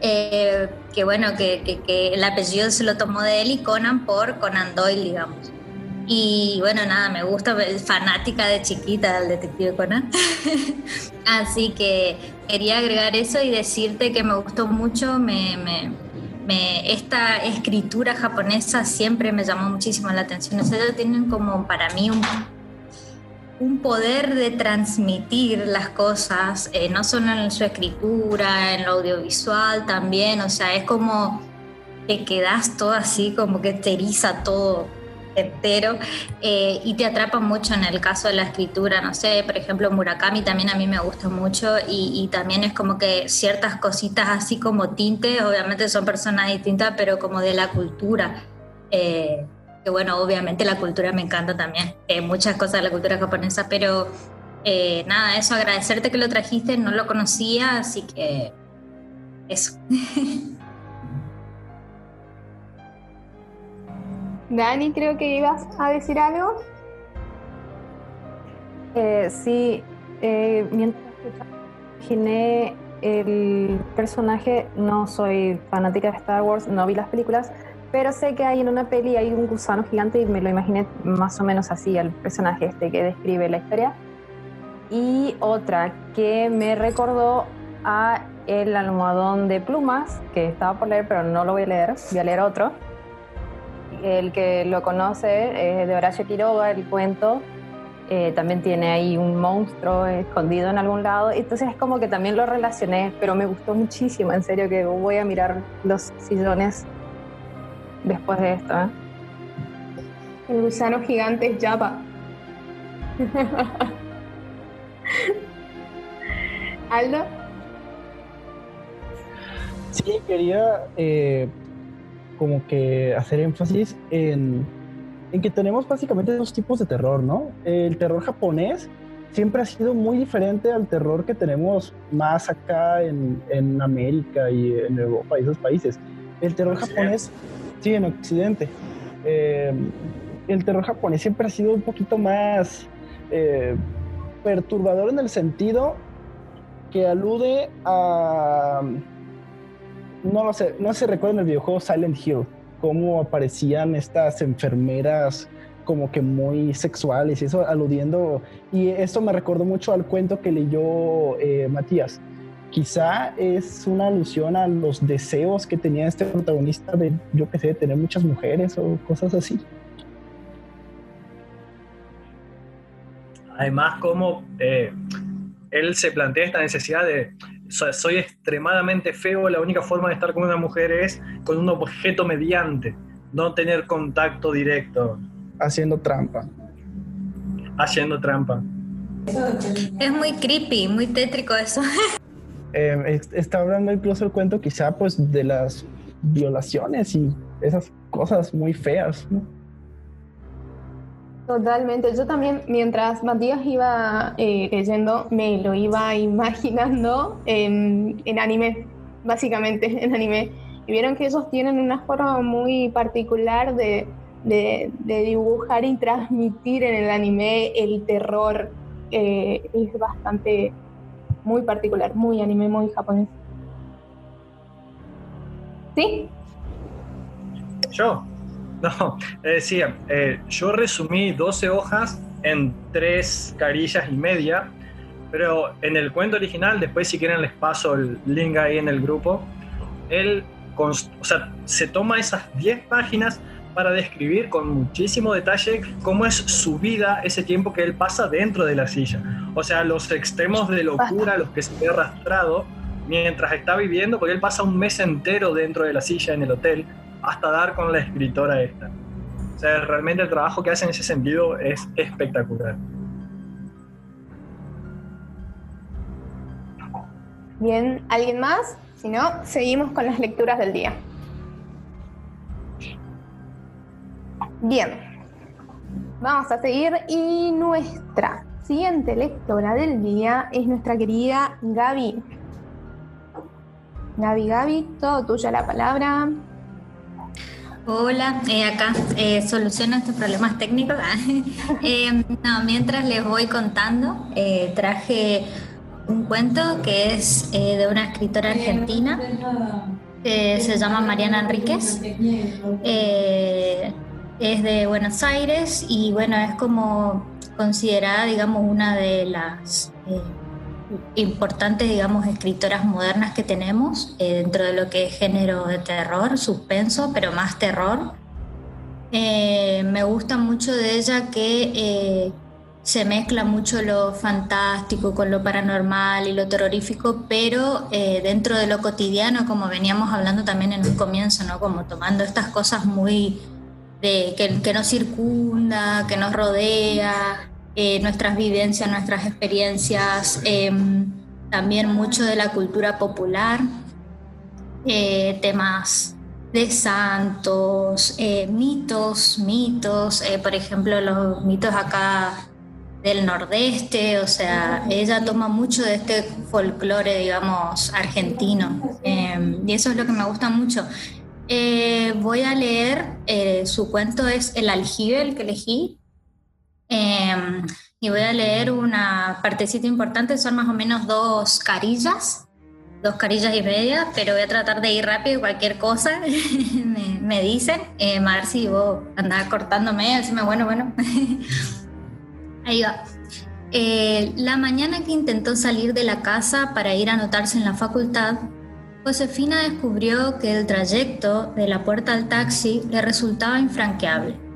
Eh, que bueno, que, el apellido se lo tomó de él y Conan por Conan Doyle, digamos. Y bueno, nada, me gusta, fanática de chiquita del Detective Conan. Así que quería agregar eso y decirte que me gustó mucho, me esta escritura japonesa siempre me llamó muchísimo la atención. Ustedes tienen como para mí un, un poder de transmitir las cosas, eh, no solo en su escritura, en lo audiovisual también, o sea, es como te quedas todo así, como que te todo entero eh, y te atrapa mucho en el caso de la escritura, no sé, por ejemplo Murakami también a mí me gusta mucho y, también es como que ciertas cositas así como tintes, obviamente son personas distintas, pero como de la cultura. Eh, que bueno, obviamente la cultura me encanta también, eh, muchas cosas de la cultura japonesa, pero nada, eso, agradecerte que lo trajiste, no lo conocía, así que eso. Dani, creo que ibas a decir algo. Eh, sí, eh, mientras imaginé el personaje, no soy fanática de Star Wars, no vi las películas, pero sé que hay en una peli hay un gusano gigante y me lo imaginé más o menos así, el personaje este que describe la historia. Y otra que me recordó a el almohadón de plumas, que estaba por leer, pero no lo voy a leer, voy a leer otro el que lo conoce es de Horacio Quiroga, el cuento. Eh, también tiene ahí un monstruo escondido en algún lado. Entonces es como que también lo relacioné, pero me gustó muchísimo, en serio, que voy a mirar los sillones después de esto. ¿eh? El gusano gigante es Java. Aldo. Sí, quería eh, como que hacer énfasis en, en que tenemos básicamente dos tipos de terror, ¿no? El terror japonés siempre ha sido muy diferente al terror que tenemos más acá en, en América y en Europa y esos países. El terror japonés, sí, en Occidente. Eh, el terror japonés siempre ha sido un poquito más eh, perturbador en el sentido que alude a no lo sé, no se recuerda en el videojuego Silent Hill cómo aparecían estas enfermeras como que muy sexuales y eso aludiendo, y esto me recordó mucho al cuento que leyó eh, Matías. Quizá es una alusión a los deseos que tenía este protagonista de, yo qué sé, tener muchas mujeres o cosas así. Además, como eh, él se plantea esta necesidad de soy extremadamente feo, la única forma de estar con una mujer es con un objeto mediante, no tener contacto directo. Haciendo trampa. Haciendo trampa. Es muy creepy, muy tétrico eso. Eh, está hablando incluso el cuento quizá pues de las violaciones y esas cosas muy feas, ¿no? Totalmente. Yo también, mientras Matías iba eh, leyendo, me lo iba imaginando en, anime, básicamente en anime. Y vieron que ellos tienen una forma muy particular de, dibujar y transmitir en el anime el terror. Eh, es bastante, muy particular, muy anime, muy japonés. ¿Sí? Yo. No, decía, eh, yo resumí 12 hojas en tres carillas y media, pero en el cuento original, después si quieren les paso el link ahí en el grupo, él o sea, se toma esas 10 páginas para describir con muchísimo detalle cómo es su vida ese tiempo que él pasa dentro de la silla. O sea, los extremos de locura, los que se ve arrastrado mientras está viviendo, porque él pasa un mes entero dentro de la silla en el hotel, hasta dar con la escritora esta. O sea, realmente el trabajo que hace en ese sentido es espectacular. Bien, ¿alguien más? Si no, seguimos con las lecturas del día. Bien, vamos a seguir y nuestra siguiente lectora del día es nuestra querida Gaby. Gaby, Gaby, todo tuya la palabra. Hola, eh, acá eh, soluciono estos problemas técnicos. Eh, mientras les voy contando, traje un cuento que es de una escritora argentina se llama Mariana Enríquez. es de Buenos Aires y bueno, es como considerada, digamos, una de las importantes, digamos, escritoras modernas que tenemos eh, dentro de lo que es género de terror, suspenso, pero más terror. Eh, me gusta mucho de ella que eh, se mezcla mucho lo fantástico con lo paranormal y lo terrorífico, pero dentro de lo cotidiano, como veníamos hablando también en un comienzo, ¿no? Como tomando estas cosas muy de, que, que nos circunda, que nos rodea, eh, nuestras vivencias, nuestras experiencias, em, también mucho de la cultura popular, eh, temas de santos, eh, mitos, mitos, por ejemplo, los mitos acá del nordeste, o sea, ella toma mucho de este folclore, digamos, argentino, em, y eso es lo que me gusta mucho. voy a leer, su cuento es El aljibe, el que elegí, Em, y voy a leer una partecita importante, son más o menos dos carillas, dos carillas y media, pero voy a tratar de ir rápido, cualquier cosa me, dicen, eh, si vos andás cortándome, decime, bueno, bueno. Ahí va. Eh, la mañana que intentó salir de la casa para ir a anotarse en la facultad, Josefina descubrió que el trayecto de la puerta al taxi le resultaba infranqueable.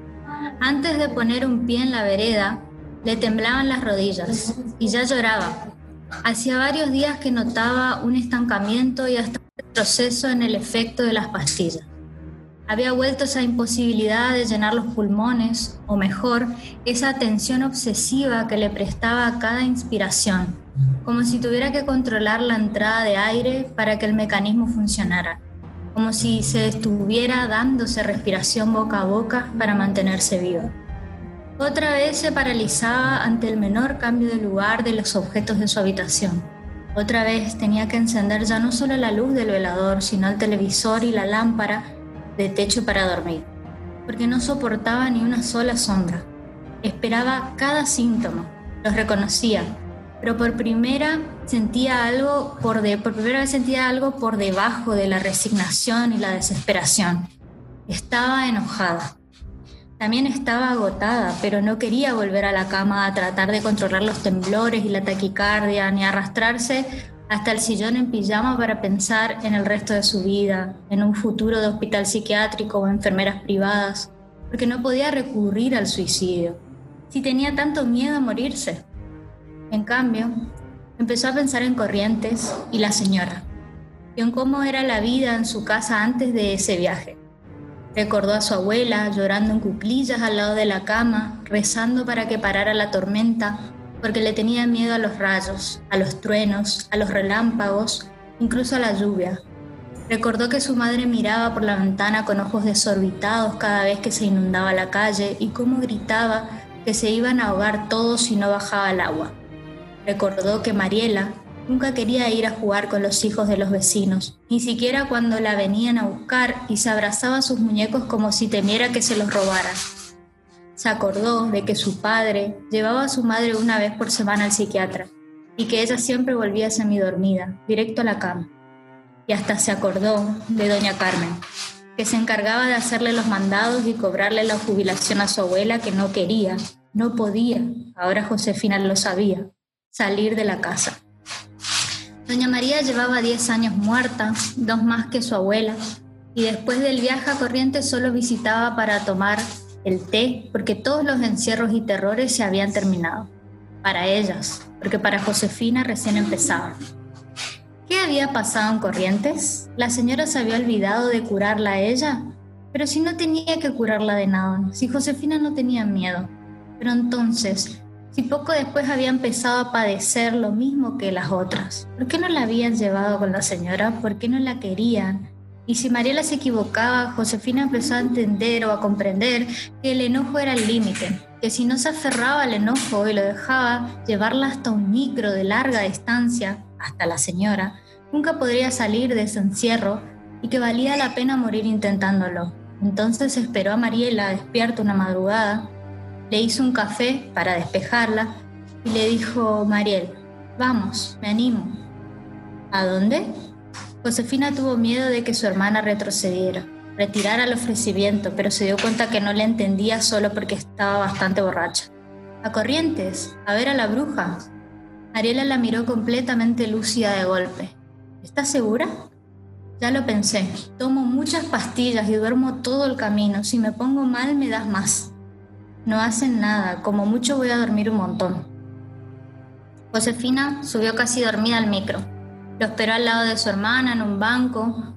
Antes de poner un pie en la vereda, le temblaban las rodillas y ya lloraba. Hacía varios días que notaba un estancamiento y hasta un retroceso en el efecto de las pastillas. Había vuelto esa imposibilidad de llenar los pulmones, o mejor, esa atención obsesiva que le prestaba a cada inspiración, como si tuviera que controlar la entrada de aire para que el mecanismo funcionara como si se estuviera dándose respiración boca a boca para mantenerse vivo. Otra vez se paralizaba ante el menor cambio de lugar de los objetos de su habitación. Otra vez tenía que encender ya no solo la luz del velador, sino el televisor y la lámpara de techo para dormir, porque no soportaba ni una sola sombra. Esperaba cada síntoma, los reconocía, pero por primera sentía algo por, de, por primera vez sentía algo por debajo de la resignación y la desesperación. Estaba enojada. También estaba agotada, pero no quería volver a la cama a tratar de controlar los temblores y la taquicardia, ni arrastrarse hasta el sillón en pijama para pensar en el resto de su vida, en un futuro de hospital psiquiátrico o enfermeras privadas, porque no podía recurrir al suicidio. Si tenía tanto miedo a morirse. En cambio, empezó a pensar en Corrientes y la señora, y en cómo era la vida en su casa antes de ese viaje. Recordó a su abuela llorando en cuclillas al lado de la cama, rezando para que parara la tormenta, porque le tenía miedo a los rayos, a los truenos, a los relámpagos, incluso a la lluvia. Recordó que su madre miraba por la ventana con ojos desorbitados cada vez que se inundaba la calle y cómo gritaba que se iban a ahogar todos si no bajaba el agua. Recordó que Mariela nunca quería ir a jugar con los hijos de los vecinos, ni siquiera cuando la venían a buscar y se abrazaba a sus muñecos como si temiera que se los robaran. Se acordó de que su padre llevaba a su madre una vez por semana al psiquiatra y que ella siempre volvía semidormida, directo a la cama. Y hasta se acordó de doña Carmen, que se encargaba de hacerle los mandados y cobrarle la jubilación a su abuela que no quería, no podía, ahora Josefina lo sabía, salir de la casa. Doña María llevaba 10 años muerta, dos más que su abuela, y después del viaje a Corrientes solo visitaba para tomar el té, porque todos los encierros y terrores se habían terminado. Para ellas, porque para Josefina recién empezaba. ¿Qué había pasado en Corrientes? La señora se había olvidado de curarla a ella, pero si no tenía que curarla de nada, si Josefina no tenía miedo. Pero entonces, si poco después había empezado a padecer lo mismo que las otras? ¿Por qué no la habían llevado con la señora? ¿Por qué no la querían? Y si Mariela se equivocaba, Josefina empezó a entender o a comprender que el enojo era el límite, que si no se aferraba al enojo y lo dejaba llevarla hasta un micro de larga distancia, hasta la señora, nunca podría salir de ese encierro y que valía la pena morir intentándolo. Entonces esperó a Mariela despierta una madrugada le hizo un café para despejarla y le dijo, Mariel, vamos, me animo. ¿A dónde? Josefina tuvo miedo de que su hermana retrocediera, retirara el ofrecimiento, pero se dio cuenta que no le entendía solo porque estaba bastante borracha. ¿A Corrientes? ¿A ver a la bruja? Mariela la miró completamente lúcida de golpe. ¿Estás segura? Ya lo pensé. Tomo muchas pastillas y duermo todo el camino. Si me pongo mal, me das más. No hacen nada, como mucho voy a dormir un montón. Josefina subió casi dormida al micro. Lo esperó al lado de su hermana en un banco,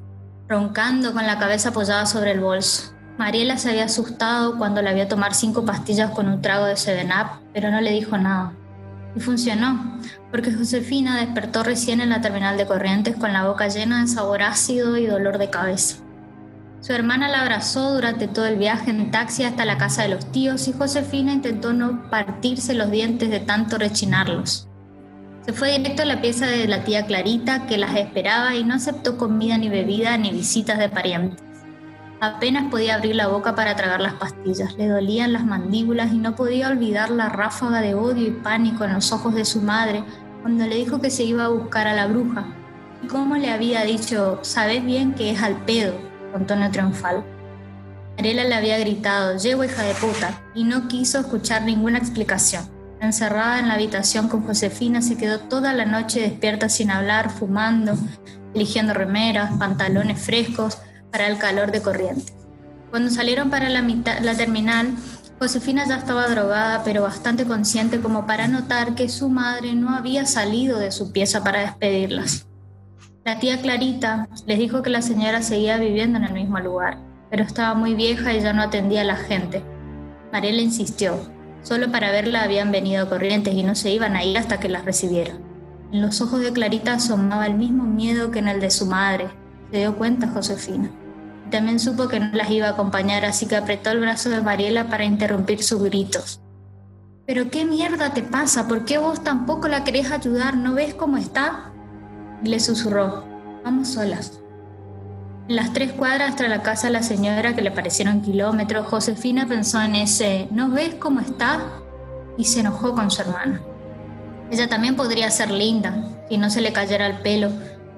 roncando con la cabeza apoyada sobre el bolso. Mariela se había asustado cuando la vio tomar cinco pastillas con un trago de Seven pero no le dijo nada. Y funcionó, porque Josefina despertó recién en la terminal de Corrientes con la boca llena de sabor ácido y dolor de cabeza. Su hermana la abrazó durante todo el viaje en taxi hasta la casa de los tíos y Josefina intentó no partirse los dientes de tanto rechinarlos. Se fue directo a la pieza de la tía Clarita que las esperaba y no aceptó comida ni bebida ni visitas de parientes. Apenas podía abrir la boca para tragar las pastillas, le dolían las mandíbulas y no podía olvidar la ráfaga de odio y pánico en los ojos de su madre cuando le dijo que se iba a buscar a la bruja. Y como le había dicho, sabes bien que es al pedo, con tono triunfal. Mariela le había gritado, llego hija de puta, y no quiso escuchar ninguna explicación. Encerrada en la habitación con Josefina, se quedó toda la noche despierta sin hablar, fumando, eligiendo remeras, pantalones frescos para el calor de corriente. Cuando salieron para la, la terminal, Josefina ya estaba drogada, pero bastante consciente como para notar que su madre no había salido de su pieza para despedirlas. La tía Clarita les dijo que la señora seguía viviendo en el mismo lugar, pero estaba muy vieja y ya no atendía a la gente. Mariela insistió. Solo para verla habían venido corrientes y no se iban a ir hasta que las recibieran. En los ojos de Clarita asomaba el mismo miedo que en el de su madre. Se dio cuenta Josefina. también supo que no las iba a acompañar, así que apretó el brazo de Mariela para interrumpir sus gritos. ¿Pero qué mierda te pasa? ¿Por qué vos tampoco la querés ayudar? ¿No ves cómo está? Le susurró, vamos solas. En las tres cuadras tras la casa de la señora que le parecieron kilómetros, Josefina pensó en ese, ¿no ves cómo está? Y se enojó con su hermana. Ella también podría ser linda, si no se le cayera el pelo,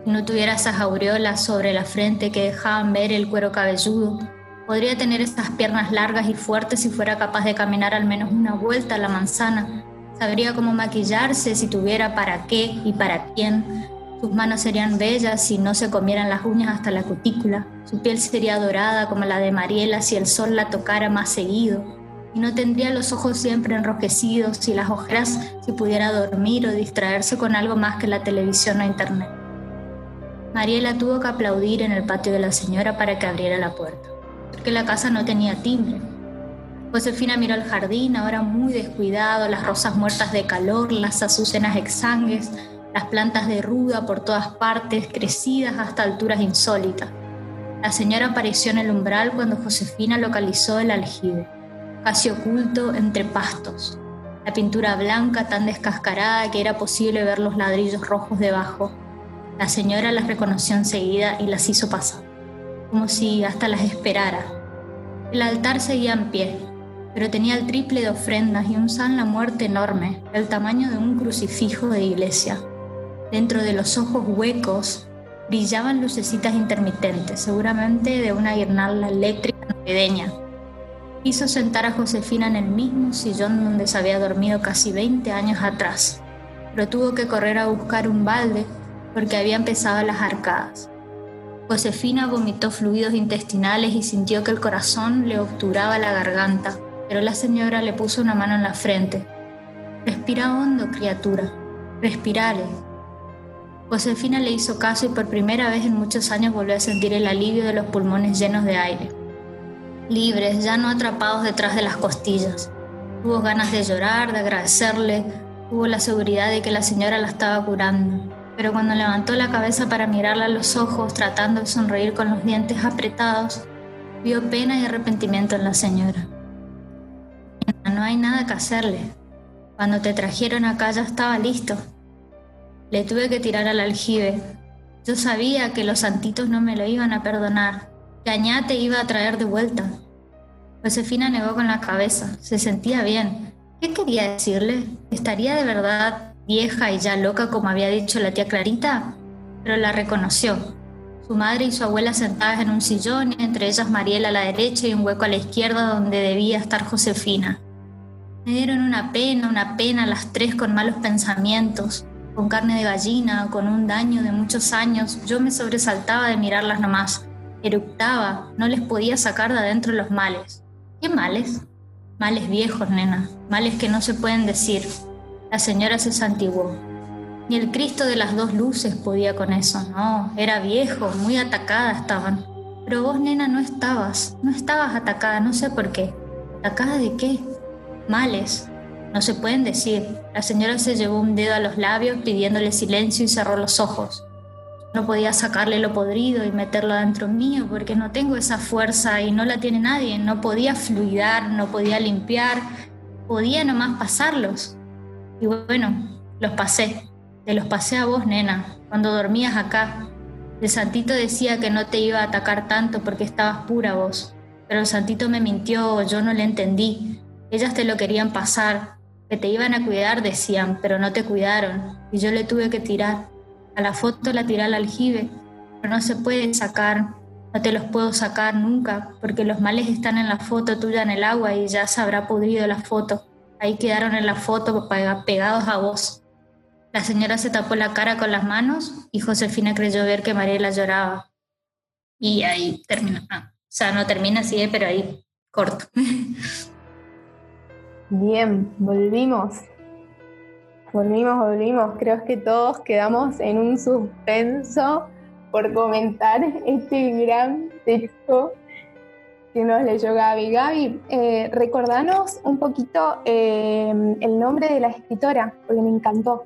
si no tuviera esas aureolas sobre la frente que dejaban ver el cuero cabelludo. Podría tener esas piernas largas y fuertes si fuera capaz de caminar al menos una vuelta a la manzana. Sabría cómo maquillarse si tuviera para qué y para quién. Sus manos serían bellas si no se comieran las uñas hasta la cutícula. Su piel sería dorada como la de Mariela si el sol la tocara más seguido. Y no tendría los ojos siempre enrojecidos y las ojeras si pudiera dormir o distraerse con algo más que la televisión o internet. Mariela tuvo que aplaudir en el patio de la señora para que abriera la puerta, porque la casa no tenía timbre. Josefina miró el jardín, ahora muy descuidado, las rosas muertas de calor, las azucenas exangues, las plantas de ruda por todas partes, crecidas hasta alturas insólitas. La señora apareció en el umbral cuando Josefina localizó el aljibe, casi oculto entre pastos. La pintura blanca tan descascarada que era posible ver los ladrillos rojos debajo. La señora las reconoció enseguida y las hizo pasar, como si hasta las esperara. El altar seguía en pie, pero tenía el triple de ofrendas y un san la muerte enorme, del tamaño de un crucifijo de iglesia. Dentro de los ojos huecos brillaban lucecitas intermitentes, seguramente de una guirnalda eléctrica navideña. Hizo sentar a Josefina en el mismo sillón donde se había dormido casi 20 años atrás, pero tuvo que correr a buscar un balde porque había empezado las arcadas. Josefina vomitó fluidos intestinales y sintió que el corazón le obturaba la garganta, pero la señora le puso una mano en la frente. Respira hondo, criatura. Respirale, Josefina le hizo caso y por primera vez en muchos años volvió a sentir el alivio de los pulmones llenos de aire. Libres, ya no atrapados detrás de las costillas. Tuvo ganas de llorar, de agradecerle, tuvo la seguridad de que la señora la estaba curando. Pero cuando levantó la cabeza para mirarla a los ojos, tratando de sonreír con los dientes apretados, vio pena y arrepentimiento en la señora. No hay nada que hacerle. Cuando te trajeron acá ya estaba listo. Le tuve que tirar al aljibe. Yo sabía que los santitos no me lo iban a perdonar, que Añate iba a traer de vuelta. Josefina negó con la cabeza, se sentía bien. ¿Qué quería decirle? ¿Estaría de verdad vieja y ya loca como había dicho la tía Clarita? Pero la reconoció. Su madre y su abuela sentadas en un sillón, entre ellas Mariela a la derecha y un hueco a la izquierda donde debía estar Josefina. Me dieron una pena, una pena las tres con malos pensamientos con carne de gallina, con un daño de muchos años, yo me sobresaltaba de mirarlas nomás. Eructaba, no les podía sacar de adentro los males. ¿Qué males? Males viejos, nena, males que no se pueden decir. La señora se santiguó. Ni el Cristo de las dos luces podía con eso, no, era viejo, muy atacada estaban. Pero vos, nena, no estabas, no estabas atacada, no sé por qué. ¿Atacada de qué? Males, no se pueden decir. La señora se llevó un dedo a los labios pidiéndole silencio y cerró los ojos. No podía sacarle lo podrido y meterlo dentro mío porque no tengo esa fuerza y no la tiene nadie. No podía fluidar, no podía limpiar, podía nomás pasarlos. Y bueno, los pasé. Te los pasé a vos, nena, cuando dormías acá. El santito decía que no te iba a atacar tanto porque estabas pura vos. Pero el santito me mintió, yo no le entendí. Ellas te lo querían pasar, que te iban a cuidar, decían, pero no te cuidaron. Y yo le tuve que tirar. A la foto la tiré al aljibe, pero no se puede sacar, no te los puedo sacar nunca, porque los males están en la foto tuya en el agua y ya se habrá pudrido la foto. Ahí quedaron en la foto pegados a vos. La señora se tapó la cara con las manos y Josefina creyó ver que Mariela lloraba. Y ahí termina. Ah, o sea, no termina así, pero ahí corto. Bien, volvimos. Volvimos, volvimos. Creo que todos quedamos en un suspenso por comentar este gran texto que nos leyó Gaby. Gaby, eh, recordanos un poquito eh, el nombre de la escritora, porque me encantó.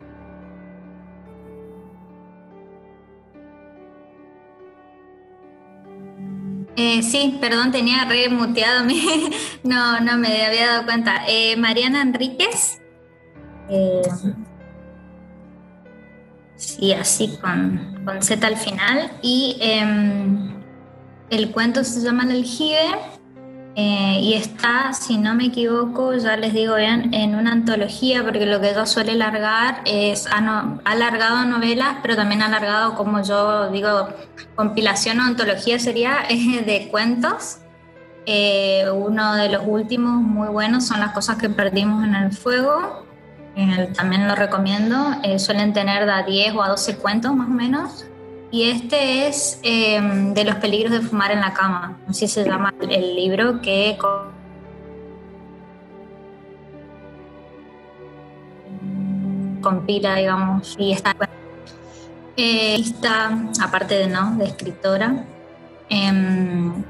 Eh, sí, perdón, tenía remuteado, no, no me había dado cuenta. Eh, Mariana Enríquez. Eh, sí, así con, con, Z al final. Y em, el cuento se llama El aljibe eh, y está, si no me equivoco, ya les digo bien, en una antología, porque lo que ella suele largar es, ha, no, novelas, pero también ha largado, como yo digo, compilación o antología sería de cuentos. Eh, uno de los últimos muy buenos son las cosas que perdimos en el fuego. también lo recomiendo. Eh, suelen tener de a 10 o a 12 cuentos más o menos. Y este es em, de los peligros de fumar en la cama, así se llama el libro que compila, digamos, y está, eh, aparte de, ¿no? de escritora. Em,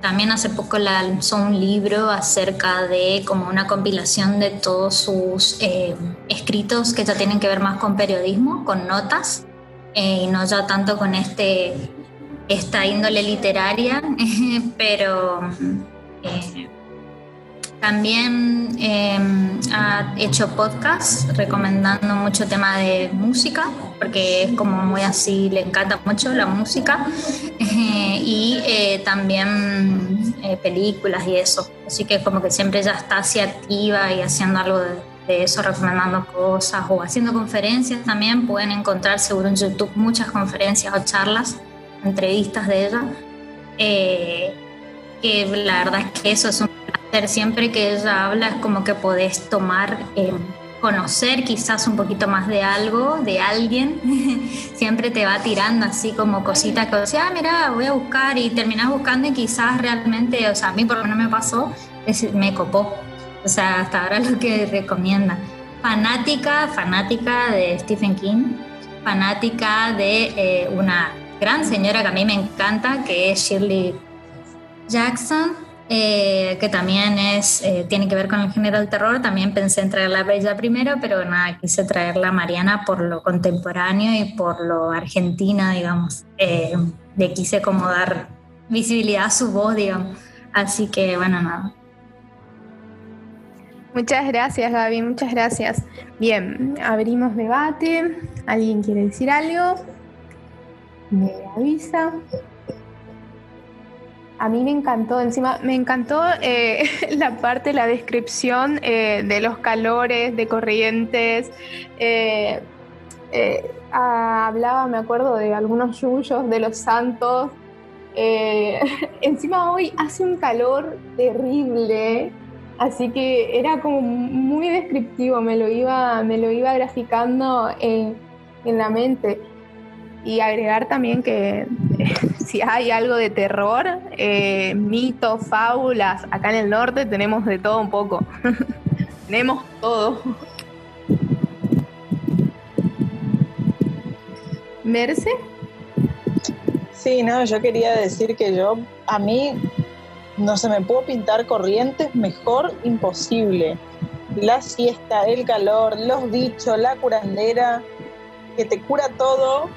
también hace poco lanzó un libro acerca de como una compilación de todos sus em, escritos que ya tienen que ver más con periodismo, con notas. Eh, y no ya tanto con este, esta índole literaria, pero eh, también em, ha hecho podcast recomendando mucho tema de música, porque es como muy así, le encanta mucho la música, y eh, también películas y eso. Así que como que siempre ya está así activa y haciendo algo de de eso, recomendando cosas o haciendo conferencias también. Pueden encontrar seguro en YouTube muchas conferencias o charlas, entrevistas de ella. Eh, que la verdad es que eso es un placer. Siempre que ella habla es como que podés tomar, eh, conocer quizás un poquito más de algo, de alguien. Siempre te va tirando así como cositas que, o ah, mira, voy a buscar y terminas buscando y quizás realmente, o sea, a mí por lo menos me pasó, me copó o sea, hasta ahora lo que recomienda. Fanática, fanática de Stephen King, fanática de eh, una gran señora que a mí me encanta, que es Shirley Jackson, eh, que también es, eh, tiene que ver con el género del terror. También pensé en traerla a Bella primero, pero nada, quise traerla a Mariana por lo contemporáneo y por lo argentina, digamos. le quise como dar visibilidad a su voz, digamos. Así que bueno, nada, Muchas gracias, Gaby, muchas gracias. Bien, abrimos debate. ¿Alguien quiere decir algo? Me avisa. A mí me encantó, encima me encantó eh, la parte, la descripción eh, de los calores, de corrientes. Eh, hablaba, me acuerdo, de algunos yuyos, de los santos. encima hoy hace un calor terrible Así que era como muy descriptivo, me lo iba, me lo iba graficando en, la mente. Y agregar también que si hay algo de terror, eh, mitos, fábulas, acá en el norte tenemos de todo un poco. tenemos todo. ¿Merce? Sí, no, yo quería decir que yo, a mí no se me pudo pintar corrientes mejor imposible. La siesta, el calor, los bichos, la curandera, que te cura todo.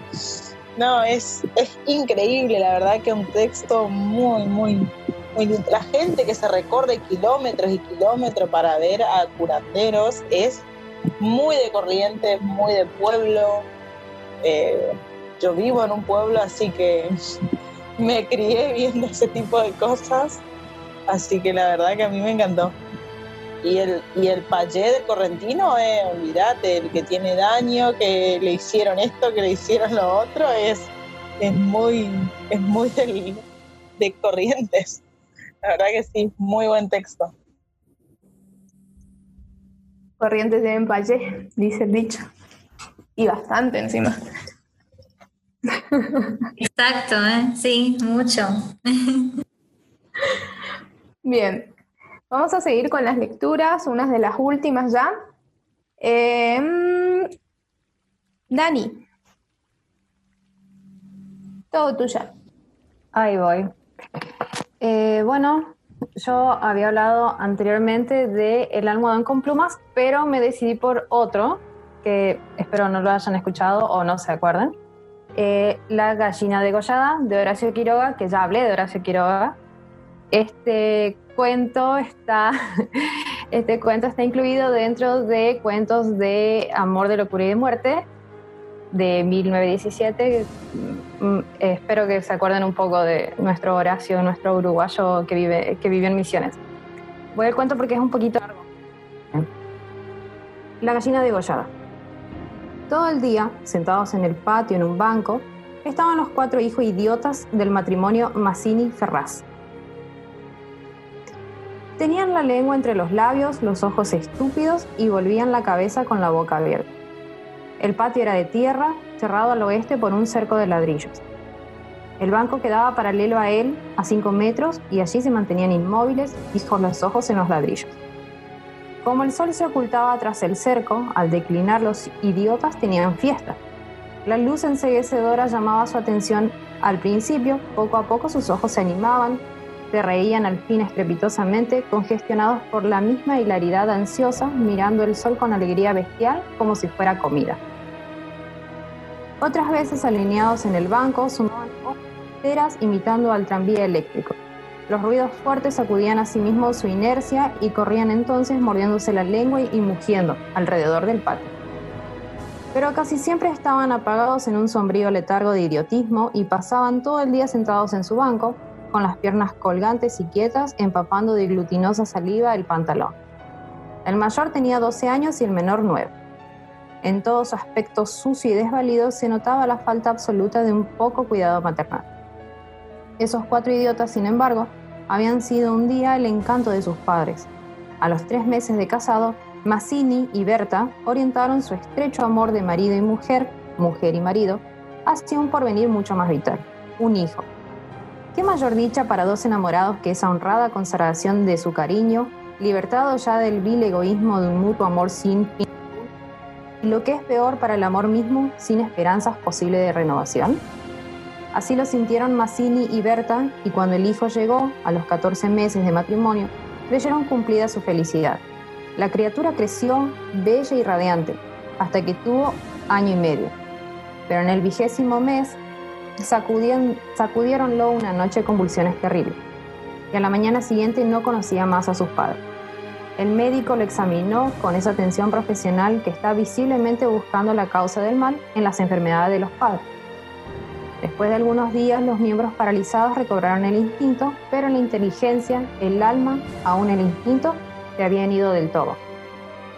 No, es, es increíble, la verdad que un texto muy, muy, muy... La gente que se recorre kilómetros y kilómetros para ver a curanderos es muy de corriente, muy de pueblo. Eh, yo vivo en un pueblo, así que me crié viendo ese tipo de cosas, así que la verdad que a mí me encantó. Y el, y el payé de Correntino, eh, olvídate, el que tiene daño, que le hicieron esto, que le hicieron lo otro, es, es muy, es muy de corrientes. La verdad que sí, muy buen texto. Corrientes de payé, dice el dicho. Y bastante encima. Exacto, ¿eh? sí, mucho. Bien, vamos a seguir con las lecturas, unas de las últimas ya. Em, Dani, todo tuya. Ahí voy. Eh, bueno, yo había hablado anteriormente de El almohadón con plumas, pero me decidí por otro que espero no lo hayan escuchado o no se acuerden. Eh, la gallina degollada de Horacio Quiroga, que ya hablé de Horacio Quiroga. Este cuento está, este cuento está incluido dentro de cuentos de amor, de locura y de muerte de 1917. Mm, espero que se acuerden un poco de nuestro Horacio, nuestro uruguayo que vive, que vive en Misiones. Voy al cuento porque es un poquito largo. La gallina degollada. Todo el día, sentados en el patio en un banco, estaban los cuatro hijos idiotas del matrimonio Mazzini-Ferraz. Tenían la lengua entre los labios, los ojos estúpidos y volvían la cabeza con la boca abierta. El patio era de tierra, cerrado al oeste por un cerco de ladrillos. El banco quedaba paralelo a él, a cinco metros, y allí se mantenían inmóviles con los ojos en los ladrillos. Como el sol se ocultaba tras el cerco, al declinar los idiotas tenían fiesta. La luz enseguecedora llamaba su atención al principio, poco a poco sus ojos se animaban, se reían al fin estrepitosamente, congestionados por la misma hilaridad ansiosa, mirando el sol con alegría bestial como si fuera comida. Otras veces alineados en el banco, sumaban enteras imitando al tranvía eléctrico. Los ruidos fuertes sacudían a sí mismos su inercia y corrían entonces mordiéndose la lengua y mugiendo alrededor del patio pero casi siempre estaban apagados en un sombrío letargo de idiotismo y pasaban todo el día sentados en su banco, con las piernas colgantes y quietas, empapando de glutinosa saliva el pantalón. El mayor tenía 12 años y el menor 9. En todo su aspecto sucio y desvalido se notaba la falta absoluta de un poco cuidado maternal. Esos cuatro idiotas, sin embargo, habían sido un día el encanto de sus padres. A los tres meses de casado, Mazzini y Berta orientaron su estrecho amor de marido y mujer, mujer y marido, hacia un porvenir mucho más vital, un hijo. ¿Qué mayor dicha para dos enamorados que esa honrada conservación de su cariño, libertado ya del vil egoísmo de un mutuo amor sin fin, y lo que es peor para el amor mismo, sin esperanzas posibles de renovación? Así lo sintieron Mazzini y Berta, y cuando el hijo llegó, a los 14 meses de matrimonio, creyeron cumplida su felicidad la criatura creció bella y radiante hasta que tuvo año y medio. Pero en el vigésimo mes sacudieron, sacudiéronlo una noche convulsiones terribles y a la mañana siguiente no conocía más a sus padres. El médico lo examinó con esa atención profesional que está visiblemente buscando la causa del mal en las enfermedades de los padres. Después de algunos días, los miembros paralizados recobraron el instinto, pero la inteligencia, el alma, aún el instinto, se habían ido del todo.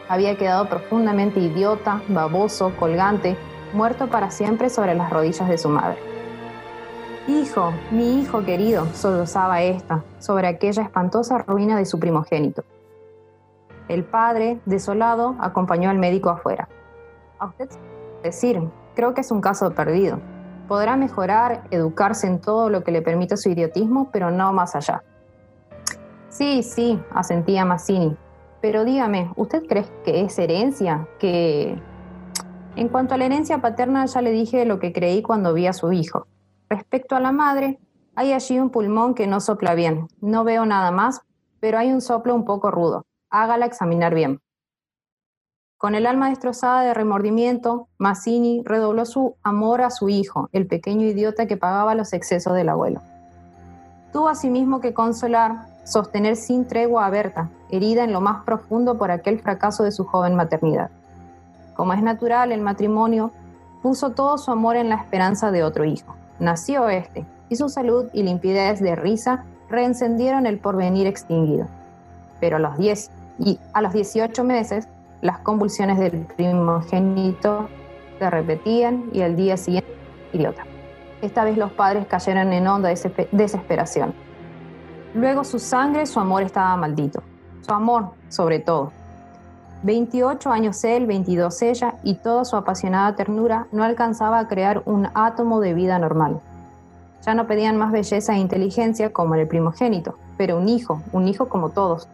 Había quedado profundamente idiota, baboso, colgante, muerto para siempre sobre las rodillas de su madre. Hijo, mi hijo querido, sollozaba esta, sobre aquella espantosa ruina de su primogénito. El padre, desolado, acompañó al médico afuera. A usted decir, creo que es un caso perdido. Podrá mejorar, educarse en todo lo que le permita su idiotismo, pero no más allá. Sí, sí, asentía Mazzini. Pero dígame, ¿usted cree que es herencia? Que... En cuanto a la herencia paterna, ya le dije lo que creí cuando vi a su hijo. Respecto a la madre, hay allí un pulmón que no sopla bien. No veo nada más, pero hay un soplo un poco rudo. Hágala examinar bien. Con el alma destrozada de remordimiento, Mazzini redobló su amor a su hijo, el pequeño idiota que pagaba los excesos del abuelo. Tuvo asimismo que consolar, sostener sin tregua a Berta, herida en lo más profundo por aquel fracaso de su joven maternidad. Como es natural, el matrimonio puso todo su amor en la esperanza de otro hijo. Nació este, y su salud y limpidez de risa reencendieron el porvenir extinguido. Pero a los 10 y a los 18 meses, las convulsiones del primogénito se repetían y el día siguiente, idiota. Esta vez los padres cayeron en honda desesperación. Luego su sangre, su amor estaba maldito. Su amor, sobre todo. 28 años él, 22 ella, y toda su apasionada ternura no alcanzaba a crear un átomo de vida normal. Ya no pedían más belleza e inteligencia como el primogénito, pero un hijo, un hijo como todos.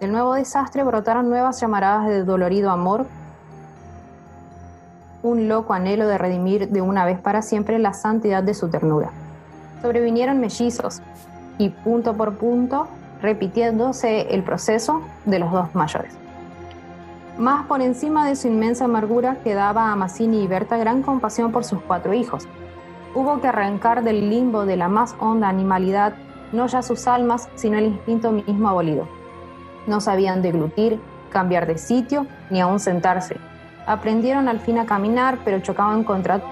Del nuevo desastre brotaron nuevas llamaradas de dolorido amor, un loco anhelo de redimir de una vez para siempre la santidad de su ternura. Sobrevinieron mellizos, y punto por punto repitiéndose el proceso de los dos mayores. Más por encima de su inmensa amargura quedaba a Mazzini y Berta gran compasión por sus cuatro hijos. Hubo que arrancar del limbo de la más honda animalidad no ya sus almas, sino el instinto mismo abolido. No sabían deglutir, cambiar de sitio, ni aún sentarse. Aprendieron al fin a caminar, pero chocaban contra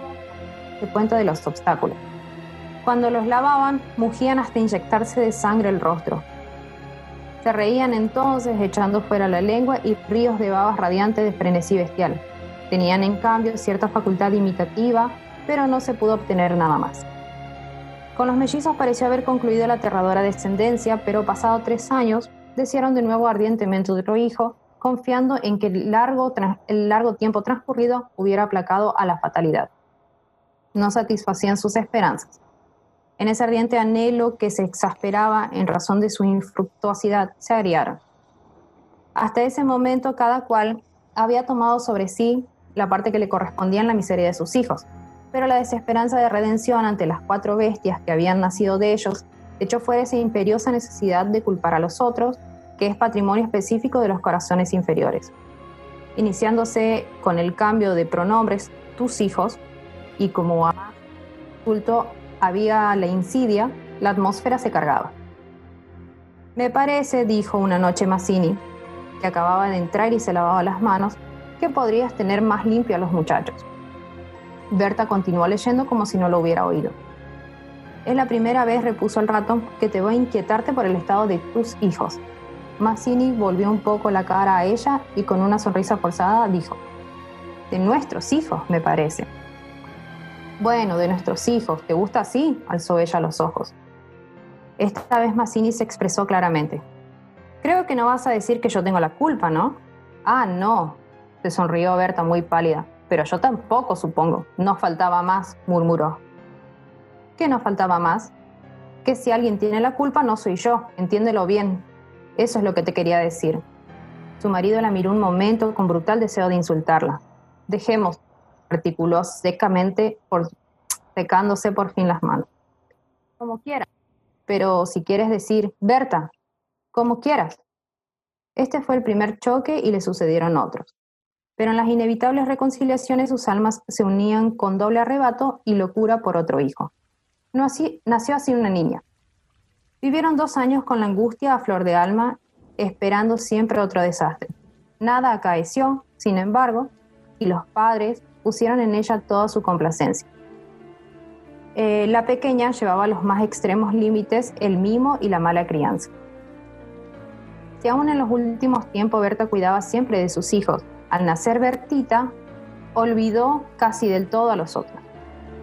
el puente de los obstáculos. Cuando los lavaban, mugían hasta inyectarse de sangre el rostro. Se reían entonces echando fuera la lengua y ríos de babas radiantes de frenesí bestial. Tenían en cambio cierta facultad imitativa, pero no se pudo obtener nada más. Con los mellizos pareció haber concluido la aterradora descendencia, pero pasado tres años desearon de nuevo ardientemente otro hijo, confiando en que el largo, el largo tiempo transcurrido hubiera aplacado a la fatalidad. No satisfacían sus esperanzas. En ese ardiente anhelo que se exasperaba en razón de su infructuosidad, se agriaron. Hasta ese momento cada cual había tomado sobre sí la parte que le correspondía en la miseria de sus hijos, pero la desesperanza de redención ante las cuatro bestias que habían nacido de ellos echó fuera esa imperiosa necesidad de culpar a los otros, que es patrimonio específico de los corazones inferiores. Iniciándose con el cambio de pronombres tus hijos, y como culto había la insidia, la atmósfera se cargaba. Me parece, dijo una noche Mazzini, que acababa de entrar y se lavaba las manos, que podrías tener más limpio a los muchachos. Berta continuó leyendo como si no lo hubiera oído. Es la primera vez, repuso el ratón, que te voy a inquietarte por el estado de tus hijos. Mazzini volvió un poco la cara a ella y con una sonrisa forzada dijo, de nuestros hijos, me parece. Bueno, de nuestros hijos, ¿te gusta así? alzó ella los ojos. Esta vez Mazzini se expresó claramente. Creo que no vas a decir que yo tengo la culpa, ¿no? Ah, no, se sonrió Berta muy pálida. Pero yo tampoco, supongo. No faltaba más, murmuró. ¿Qué no faltaba más? Que si alguien tiene la culpa no soy yo, entiéndelo bien. Eso es lo que te quería decir. Su marido la miró un momento con brutal deseo de insultarla. Dejemos, articuló secamente, por, secándose por fin las manos. Como quieras. Pero si quieres decir, Berta, como quieras. Este fue el primer choque y le sucedieron otros pero en las inevitables reconciliaciones sus almas se unían con doble arrebato y locura por otro hijo. No así, nació así una niña. Vivieron dos años con la angustia a flor de alma, esperando siempre otro desastre. Nada acaeció, sin embargo, y los padres pusieron en ella toda su complacencia. Eh, la pequeña llevaba a los más extremos límites el mimo y la mala crianza. Si aún en los últimos tiempos Berta cuidaba siempre de sus hijos, al nacer Bertita, olvidó casi del todo a los otros.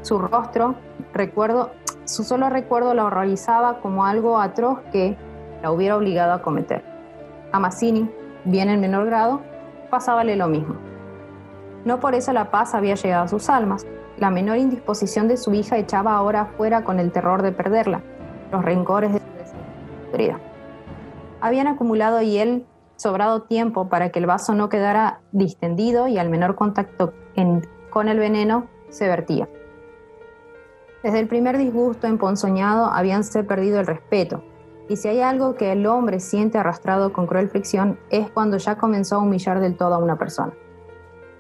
Su rostro, recuerdo, su solo recuerdo la horrorizaba como algo atroz que la hubiera obligado a cometer. A Mazzini, bien en menor grado, pasábale lo mismo. No por eso la paz había llegado a sus almas. La menor indisposición de su hija echaba ahora afuera con el terror de perderla, los rencores de su vida. Habían acumulado y él sobrado tiempo para que el vaso no quedara distendido y al menor contacto con el veneno se vertía. Desde el primer disgusto emponzoñado habíanse perdido el respeto, y si hay algo que el hombre siente arrastrado con cruel fricción es cuando ya comenzó a humillar del todo a una persona.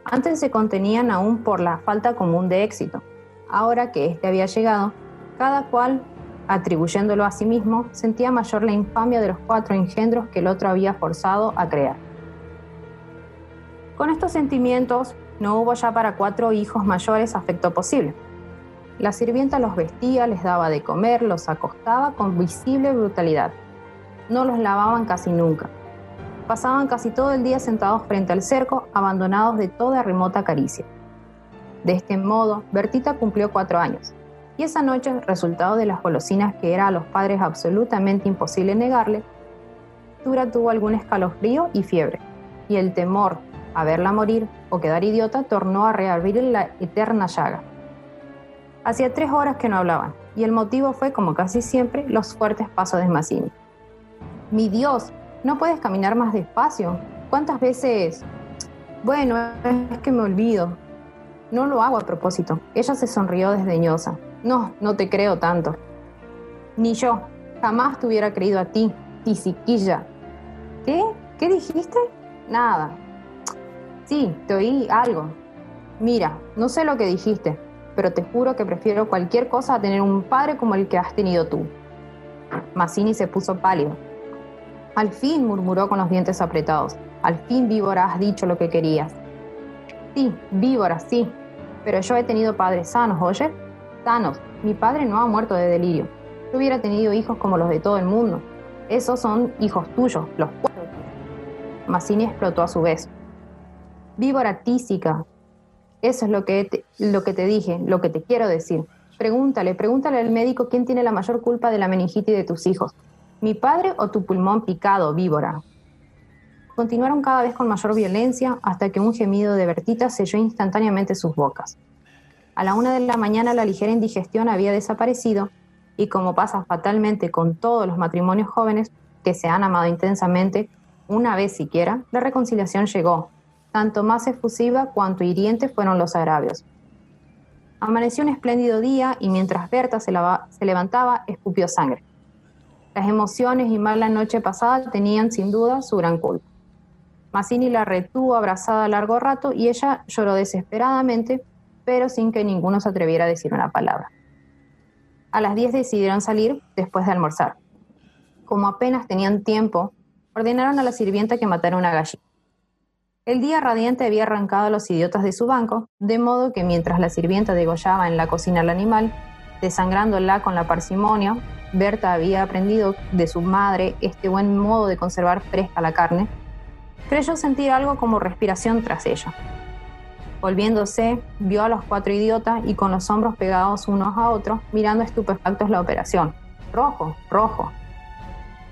Antes se contenían aún por la falta común de éxito. Ahora que éste había llegado, cada cual atribuyéndolo a sí mismo, sentía mayor la infamia de los cuatro engendros que el otro había forzado a crear. Con estos sentimientos, no hubo ya para cuatro hijos mayores afecto posible. La sirvienta los vestía, les daba de comer, los acostaba con visible brutalidad. No los lavaban casi nunca. Pasaban casi todo el día sentados frente al cerco, abandonados de toda remota caricia. De este modo, Bertita cumplió cuatro años y esa noche, resultado de las golosinas que era a los padres absolutamente imposible negarle, Tura tuvo algún escalofrío y fiebre, y el temor a verla morir o quedar idiota tornó a reabrir la eterna llaga. Hacía tres horas que no hablaban, y el motivo fue, como casi siempre, los fuertes pasos de Mazzini. Mi Dios, ¿no puedes caminar más despacio? ¿Cuántas veces? Bueno, es que me olvido. No lo hago a propósito. Ella se sonrió desdeñosa. No, no te creo tanto. Ni yo. Jamás te hubiera creído a ti, tisiquilla. ¿Qué? ¿Qué dijiste? Nada. Sí, te oí algo. Mira, no sé lo que dijiste, pero te juro que prefiero cualquier cosa a tener un padre como el que has tenido tú. Mazzini se puso pálido. Al fin, murmuró con los dientes apretados, al fin, víbora, has dicho lo que querías. Sí, víbora, sí. Pero yo he tenido padres sanos, ¿oye? Sanos. Mi padre no ha muerto de delirio. Yo hubiera tenido hijos como los de todo el mundo. Esos son hijos tuyos, los cuatro. Mazzini explotó a su vez. Víbora tísica. Eso es lo que, te, lo que te dije, lo que te quiero decir. Pregúntale, pregúntale al médico quién tiene la mayor culpa de la meningitis de tus hijos. ¿Mi padre o tu pulmón picado, víbora? Continuaron cada vez con mayor violencia hasta que un gemido de Bertita selló instantáneamente sus bocas. A la una de la mañana la ligera indigestión había desaparecido y como pasa fatalmente con todos los matrimonios jóvenes que se han amado intensamente, una vez siquiera, la reconciliación llegó. Tanto más efusiva cuanto hirientes fueron los agravios. Amaneció un espléndido día y mientras Berta se, se levantaba, escupió sangre. Las emociones y mala noche pasada tenían sin duda su gran culpa. Mazzini la retuvo abrazada largo rato y ella lloró desesperadamente, pero sin que ninguno se atreviera a decir una palabra. A las 10 decidieron salir después de almorzar. Como apenas tenían tiempo, ordenaron a la sirvienta que matara una gallina. El día radiante había arrancado a los idiotas de su banco, de modo que mientras la sirvienta degollaba en la cocina al animal, desangrándola con la parsimonia, Berta había aprendido de su madre este buen modo de conservar fresca la carne, creyó sentir algo como respiración tras ella. Volviéndose, vio a los cuatro idiotas y con los hombros pegados unos a otros, mirando estupefactos la operación. Rojo, rojo.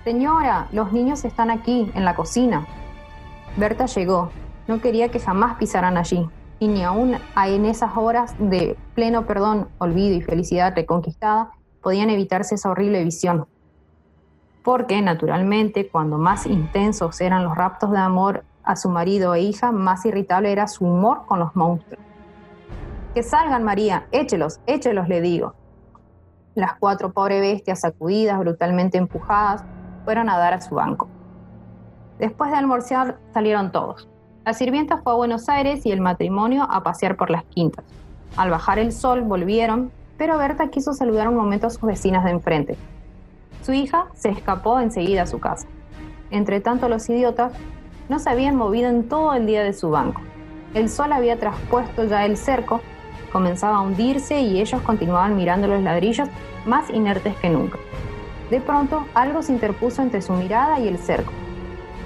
Señora, los niños están aquí, en la cocina. Berta llegó. No quería que jamás pisaran allí, y ni aún en esas horas de pleno perdón, olvido y felicidad reconquistada podían evitarse esa horrible visión. Porque, naturalmente, cuando más intensos eran los raptos de amor a su marido e hija, más irritable era su humor con los monstruos. Que salgan, María, échelos, échelos, le digo. Las cuatro pobres bestias, sacudidas, brutalmente empujadas, fueron a dar a su banco. Después de almorzar salieron todos. La sirvienta fue a Buenos Aires y el matrimonio a pasear por las quintas. Al bajar el sol volvieron, pero Berta quiso saludar un momento a sus vecinas de enfrente. Su hija se escapó enseguida a su casa. Entre tanto, los idiotas no se habían movido en todo el día de su banco. El sol había traspuesto ya el cerco, comenzaba a hundirse y ellos continuaban mirando los ladrillos más inertes que nunca. De pronto, algo se interpuso entre su mirada y el cerco.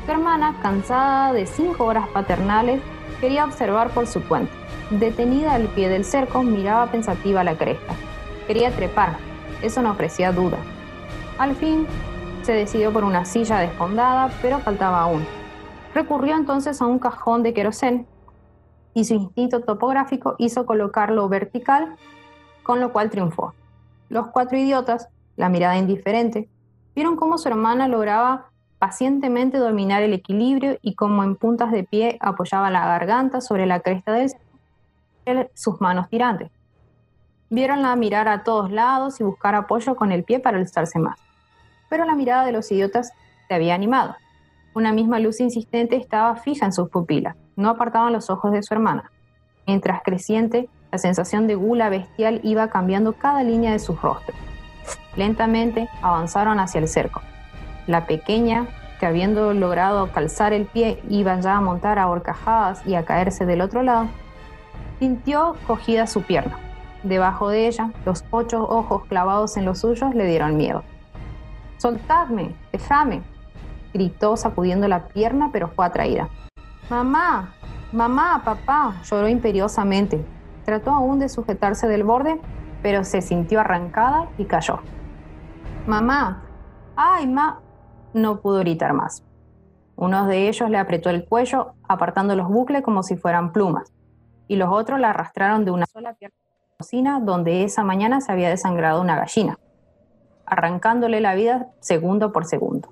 Su hermana, cansada de cinco horas paternales, quería observar por su cuenta. Detenida al pie del cerco, miraba pensativa la cresta. Quería trepar, eso no ofrecía duda. Al fin, se decidió por una silla desfondada, pero faltaba aún. Recurrió entonces a un cajón de querosén y su instinto topográfico hizo colocarlo vertical, con lo cual triunfó. Los cuatro idiotas, la mirada indiferente, vieron cómo su hermana lograba pacientemente dominar el equilibrio y cómo en puntas de pie apoyaba la garganta sobre la cresta de sus manos tirantes. Vieronla mirar a todos lados y buscar apoyo con el pie para alzarse más. Pero la mirada de los idiotas se había animado. Una misma luz insistente estaba fija en sus pupilas, no apartaban los ojos de su hermana. Mientras creciente, la sensación de gula bestial iba cambiando cada línea de sus rostros. Lentamente avanzaron hacia el cerco. La pequeña, que habiendo logrado calzar el pie iba ya a montar a horcajadas y a caerse del otro lado, sintió cogida su pierna. Debajo de ella, los ocho ojos clavados en los suyos le dieron miedo. Soltadme, déjame, gritó sacudiendo la pierna, pero fue atraída. Mamá, mamá, papá, lloró imperiosamente. Trató aún de sujetarse del borde, pero se sintió arrancada y cayó. Mamá, ay, ma, no pudo gritar más. Uno de ellos le apretó el cuello, apartando los bucles como si fueran plumas, y los otros la arrastraron de una sola pierna a la cocina donde esa mañana se había desangrado una gallina, arrancándole la vida segundo por segundo.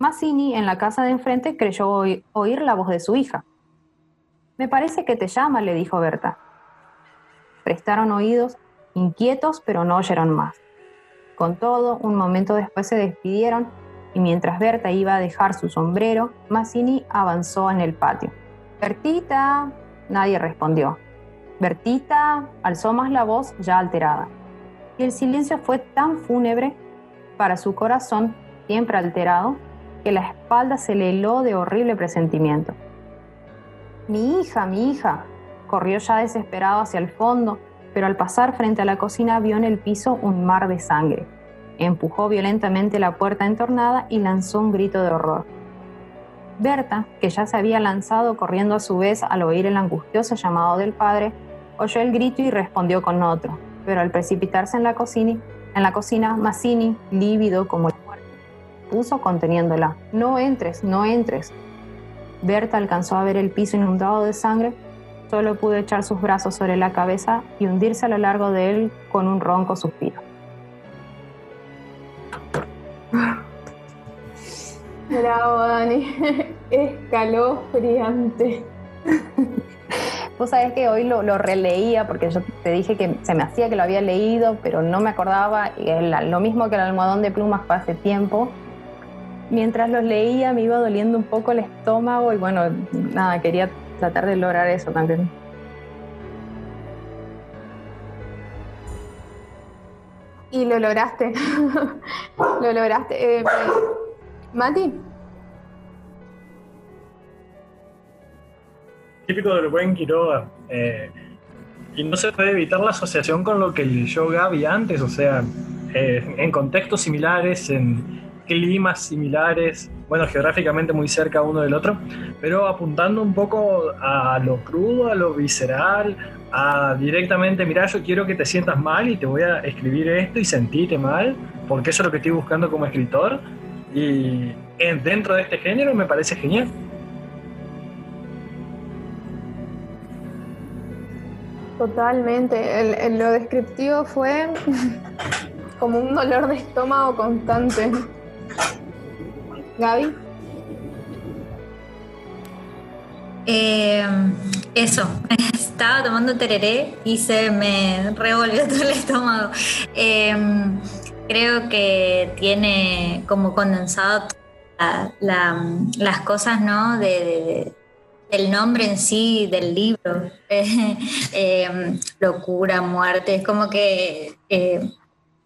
Mazzini, en la casa de enfrente, creyó oír la voz de su hija. Me parece que te llama, le dijo Berta. Prestaron oídos, inquietos, pero no oyeron más. Con todo, un momento después se despidieron y mientras Berta iba a dejar su sombrero, Mazzini avanzó en el patio. Bertita, nadie respondió. Bertita alzó más la voz ya alterada. Y el silencio fue tan fúnebre para su corazón, siempre alterado, que la espalda se le heló de horrible presentimiento. Mi hija, mi hija, corrió ya desesperado hacia el fondo, pero al pasar frente a la cocina vio en el piso un mar de sangre. Empujó violentamente la puerta entornada y lanzó un grito de horror. Berta, que ya se había lanzado corriendo a su vez al oír el angustioso llamado del padre, oyó el grito y respondió con otro, pero al precipitarse en la cocina, en la cocina Mazzini, lívido como la muerte, puso conteniéndola. No entres, no entres. Berta alcanzó a ver el piso inundado de sangre, solo pudo echar sus brazos sobre la cabeza y hundirse a lo largo de él con un ronco suspiro. Bravo, Dani. Escalofriante. Vos sabés que hoy lo, releía porque yo te dije que se me hacía que lo había leído, pero no me acordaba. Y lo mismo que el almohadón de plumas fue hace tiempo. Mientras los leía me iba doliendo un poco el estómago y bueno, nada, quería tratar de lograr eso también. Y lo lograste. lo lograste. Eh, Mati. Típico del buen Quiroga. Eh, y no se puede evitar la asociación con lo que leyó Gaby antes, o sea, eh, en contextos similares, en climas similares, bueno, geográficamente muy cerca uno del otro, pero apuntando un poco a lo crudo, a lo visceral, a directamente, mira, yo quiero que te sientas mal y te voy a escribir esto y sentirte mal, porque eso es lo que estoy buscando como escritor. Y dentro de este género me parece genial. Totalmente. lo descriptivo fue como un dolor de estómago constante. Gaby. Eh, eso, estaba tomando tereré y se me revolvió todo el estómago. Eh, creo que tiene como condensado las cosas, ¿no? De, del nombre en sí, del libro. Eh, locura, muerte, es como que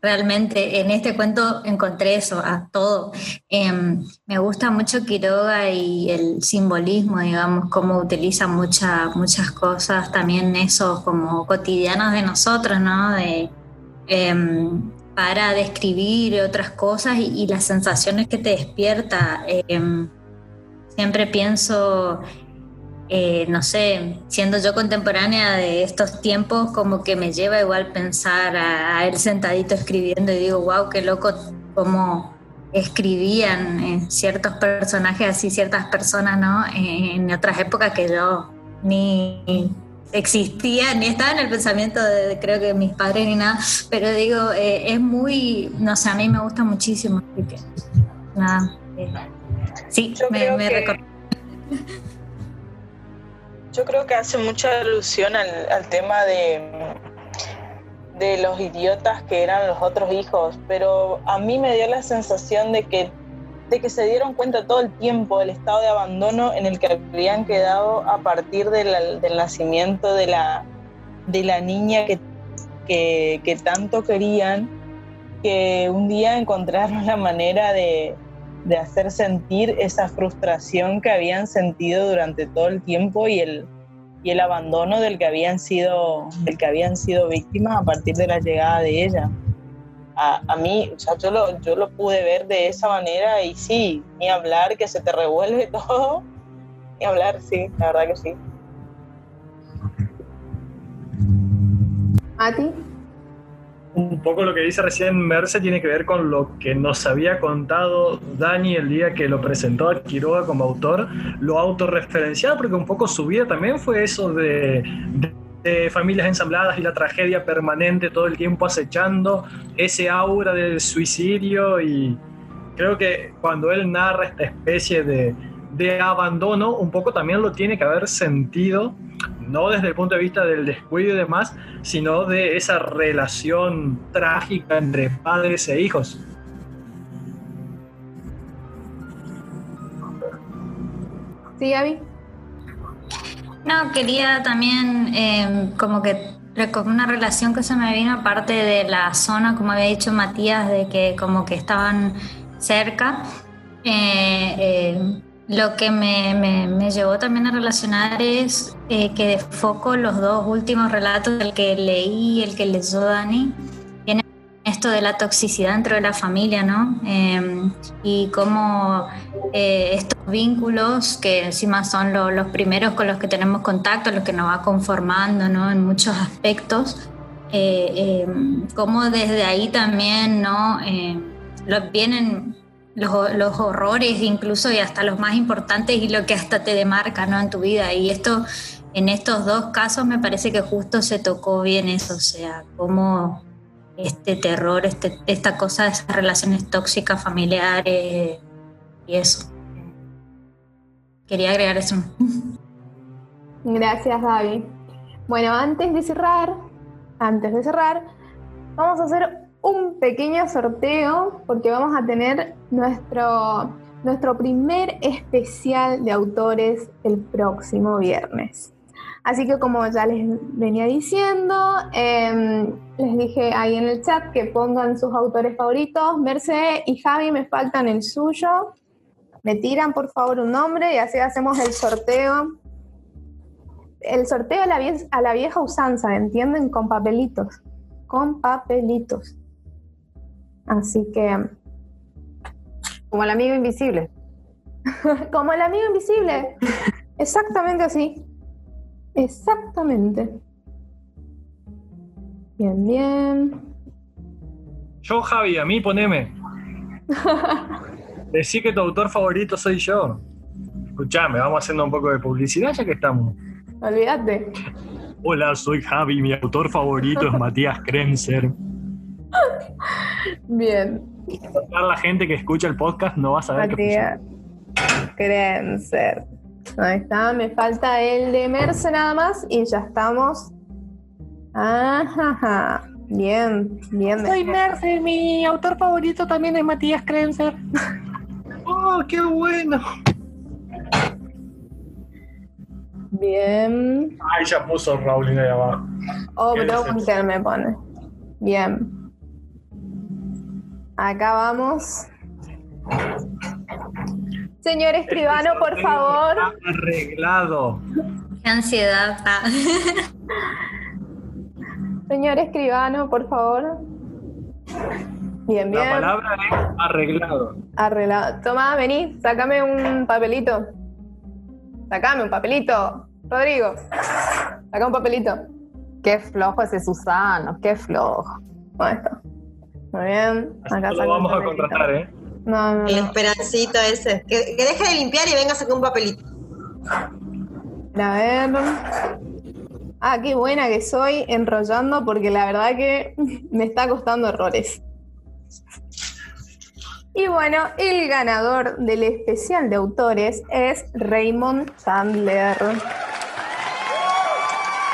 realmente en este cuento encontré eso, a todo. Em, me gusta mucho Quiroga y el simbolismo, digamos, cómo utiliza muchas muchas cosas, también eso como cotidianas de nosotros, ¿no? De, em, para describir otras cosas y, las sensaciones que te despierta. Em, siempre pienso eh, no sé, siendo yo contemporánea de estos tiempos, como que me lleva igual pensar a, él sentadito escribiendo y digo, wow, qué loco cómo escribían eh, ciertos personajes así, ciertas personas, ¿no? en otras épocas que yo ni existía, ni estaba en el pensamiento de, creo que mis padres ni nada, pero digo, eh, es muy, no sé, a mí me gusta muchísimo, así que nada, sí, me, me yo creo que hace mucha alusión al, tema de, de los idiotas que eran los otros hijos, pero a mí me dio la sensación de que, de que se dieron cuenta todo el tiempo del estado de abandono en el que habían quedado a partir del nacimiento de la, de la niña que, que tanto querían, que un día encontraron la manera de, de hacer sentir esa frustración que habían sentido durante todo el tiempo y el, y el abandono del que habían sido, del que habían sido víctimas a partir de la llegada de ella. A, mí, o sea, yo lo, yo lo pude ver de esa manera y sí, ni hablar que se te revuelve todo, ni hablar, sí, la verdad que sí. ¿A ti? Un poco lo que dice recién Merce tiene que ver con lo que nos había contado Dani el día que lo presentó a Quiroga como autor, lo autorreferenciado, porque un poco su vida también fue eso de, familias ensambladas y la tragedia permanente todo el tiempo acechando, ese aura del suicidio. Y creo que cuando él narra esta especie de, de abandono, un poco también lo tiene que haber sentido no desde el punto de vista del descuido y demás, sino de esa relación trágica entre padres e hijos. Sí, Gaby. No, quería también em, como que una relación que se me vino aparte de la zona, como había dicho Matías, de que como que estaban cerca. Eh, em, lo que me, me, llevó también a relacionar es eh, que de foco los dos últimos relatos, el que leí y el que leyó Dani, tiene esto de la toxicidad dentro de la familia, ¿no? Em, y cómo eh, estos vínculos, que encima son los primeros con los que tenemos contacto, los que nos va conformando, ¿no? En muchos aspectos, eh, em, cómo desde ahí también, ¿no? vienen los, horrores incluso y hasta los más importantes y lo que hasta te demarca ¿no? en tu vida. Y esto, en estos dos casos me parece que justo se tocó bien eso, o sea, cómo este terror, este, esta cosa de esas relaciones tóxicas familiares y eso. Quería agregar eso. Gracias, Gaby. Bueno, antes de cerrar, antes de cerrar, vamos a hacer un pequeño sorteo porque vamos a tener nuestro, nuestro primer especial de autores el próximo viernes. Así que como ya les venía diciendo, em, les dije ahí en el chat que pongan sus autores favoritos. Merce y Javi me faltan el suyo. Me tiran por favor un nombre y así hacemos el sorteo. El sorteo a la, a la vieja usanza, ¿entienden? Con papelitos. Con papelitos. Así que... Como el amigo invisible. Como el amigo invisible. Exactamente así. Exactamente. Bien, bien. Yo, Javi, a mí poneme. Decí que tu autor favorito soy yo. Escuchame, vamos haciendo un poco de publicidad ya que estamos. Olvídate. Hola, soy Javi, mi autor favorito es Matías Krenzer. Bien. La gente que escucha el podcast no va a saber qué Crencer. Ahí está, me falta el de Merce nada más y ya estamos. Ajá, bien, bien. Soy Merce, mi autor favorito también es Matías Krenzer. ¡Oh, qué bueno! Bien. Ay, ya puso Rowling ahí abajo. Oh, bro, me pone. Bien. Acá vamos. Señor escribano, por favor. Arreglado. Qué ansiedad. Ah. Señor escribano, por favor. Bien, bien. La palabra es arreglado. Arreglado. Toma, vení, sácame un papelito. Sácame un papelito. Rodrigo, saca un papelito. Qué flojo ese Susano, qué flojo. Bueno, está. Muy bien. Acá lo vamos a contratar, ¿eh? No, no, El esperancito ese. Que, deje de limpiar y venga a sacar un papelito. A ver. Ah, qué buena que soy enrollando porque la verdad que me está costando errores. Y bueno, el ganador del especial de autores es Raymond Chandler.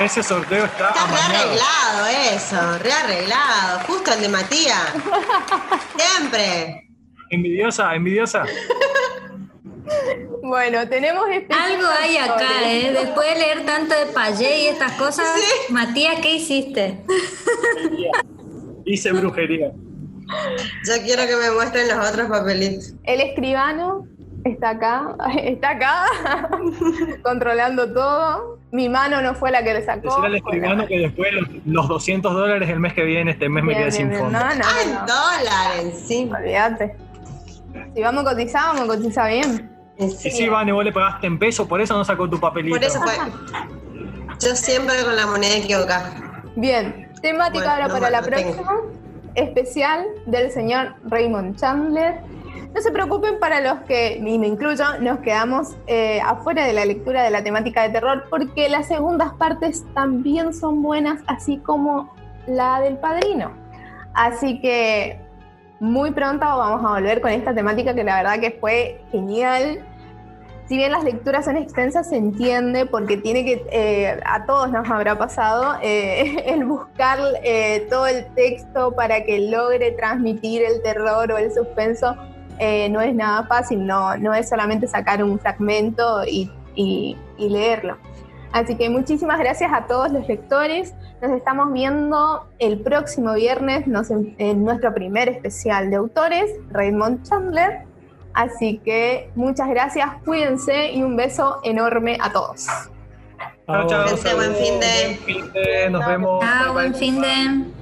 Ese sorteo está. Está rearreglado eso, rearreglado. Justo el de Matías. Siempre. Envidiosa, envidiosa. Bueno, tenemos este Algo hay acá, ¿eh? Después de leer tanto de Payé y estas cosas, Matías, ¿qué hiciste? Hice brujería. Yo quiero que me muestren los otros papelitos. El escribano está acá, está acá, controlando todo. Mi mano no fue la que le sacó. Decirle al escribano que después los, 200 dólares el mes que viene, este mes me quedé sin fondo. No, no, no. dólares! Sí. Olvídate. Si vamos a cotizar, vamos a cotizar bien. Y sí, Vane, vos le pagaste en peso, por eso no sacó tu papelito. Por eso fue. Yo siempre con la moneda equivocada. Bien, temática ahora para la próxima. Especial del señor Raymond Chandler no se preocupen para los que, y me incluyo, nos quedamos eh, afuera de la lectura de la temática de terror, porque las segundas partes también son buenas, así como la del padrino. Así que muy pronto vamos a volver con esta temática que la verdad que fue genial. Si bien las lecturas son extensas, se entiende porque tiene que, eh, a todos nos habrá pasado, eh, el buscar todo el texto para que logre transmitir el terror o el suspenso eh, no es nada fácil, no, no es solamente sacar un fragmento y, leerlo. Así que muchísimas gracias a todos los lectores. Nos estamos viendo el próximo viernes en, nuestro primer especial de autores, Raymond Chandler. Así que muchas gracias, cuídense y un beso enorme a todos. Chao, chao. Buen fin de- Nos vemos. Bye. buen fin de.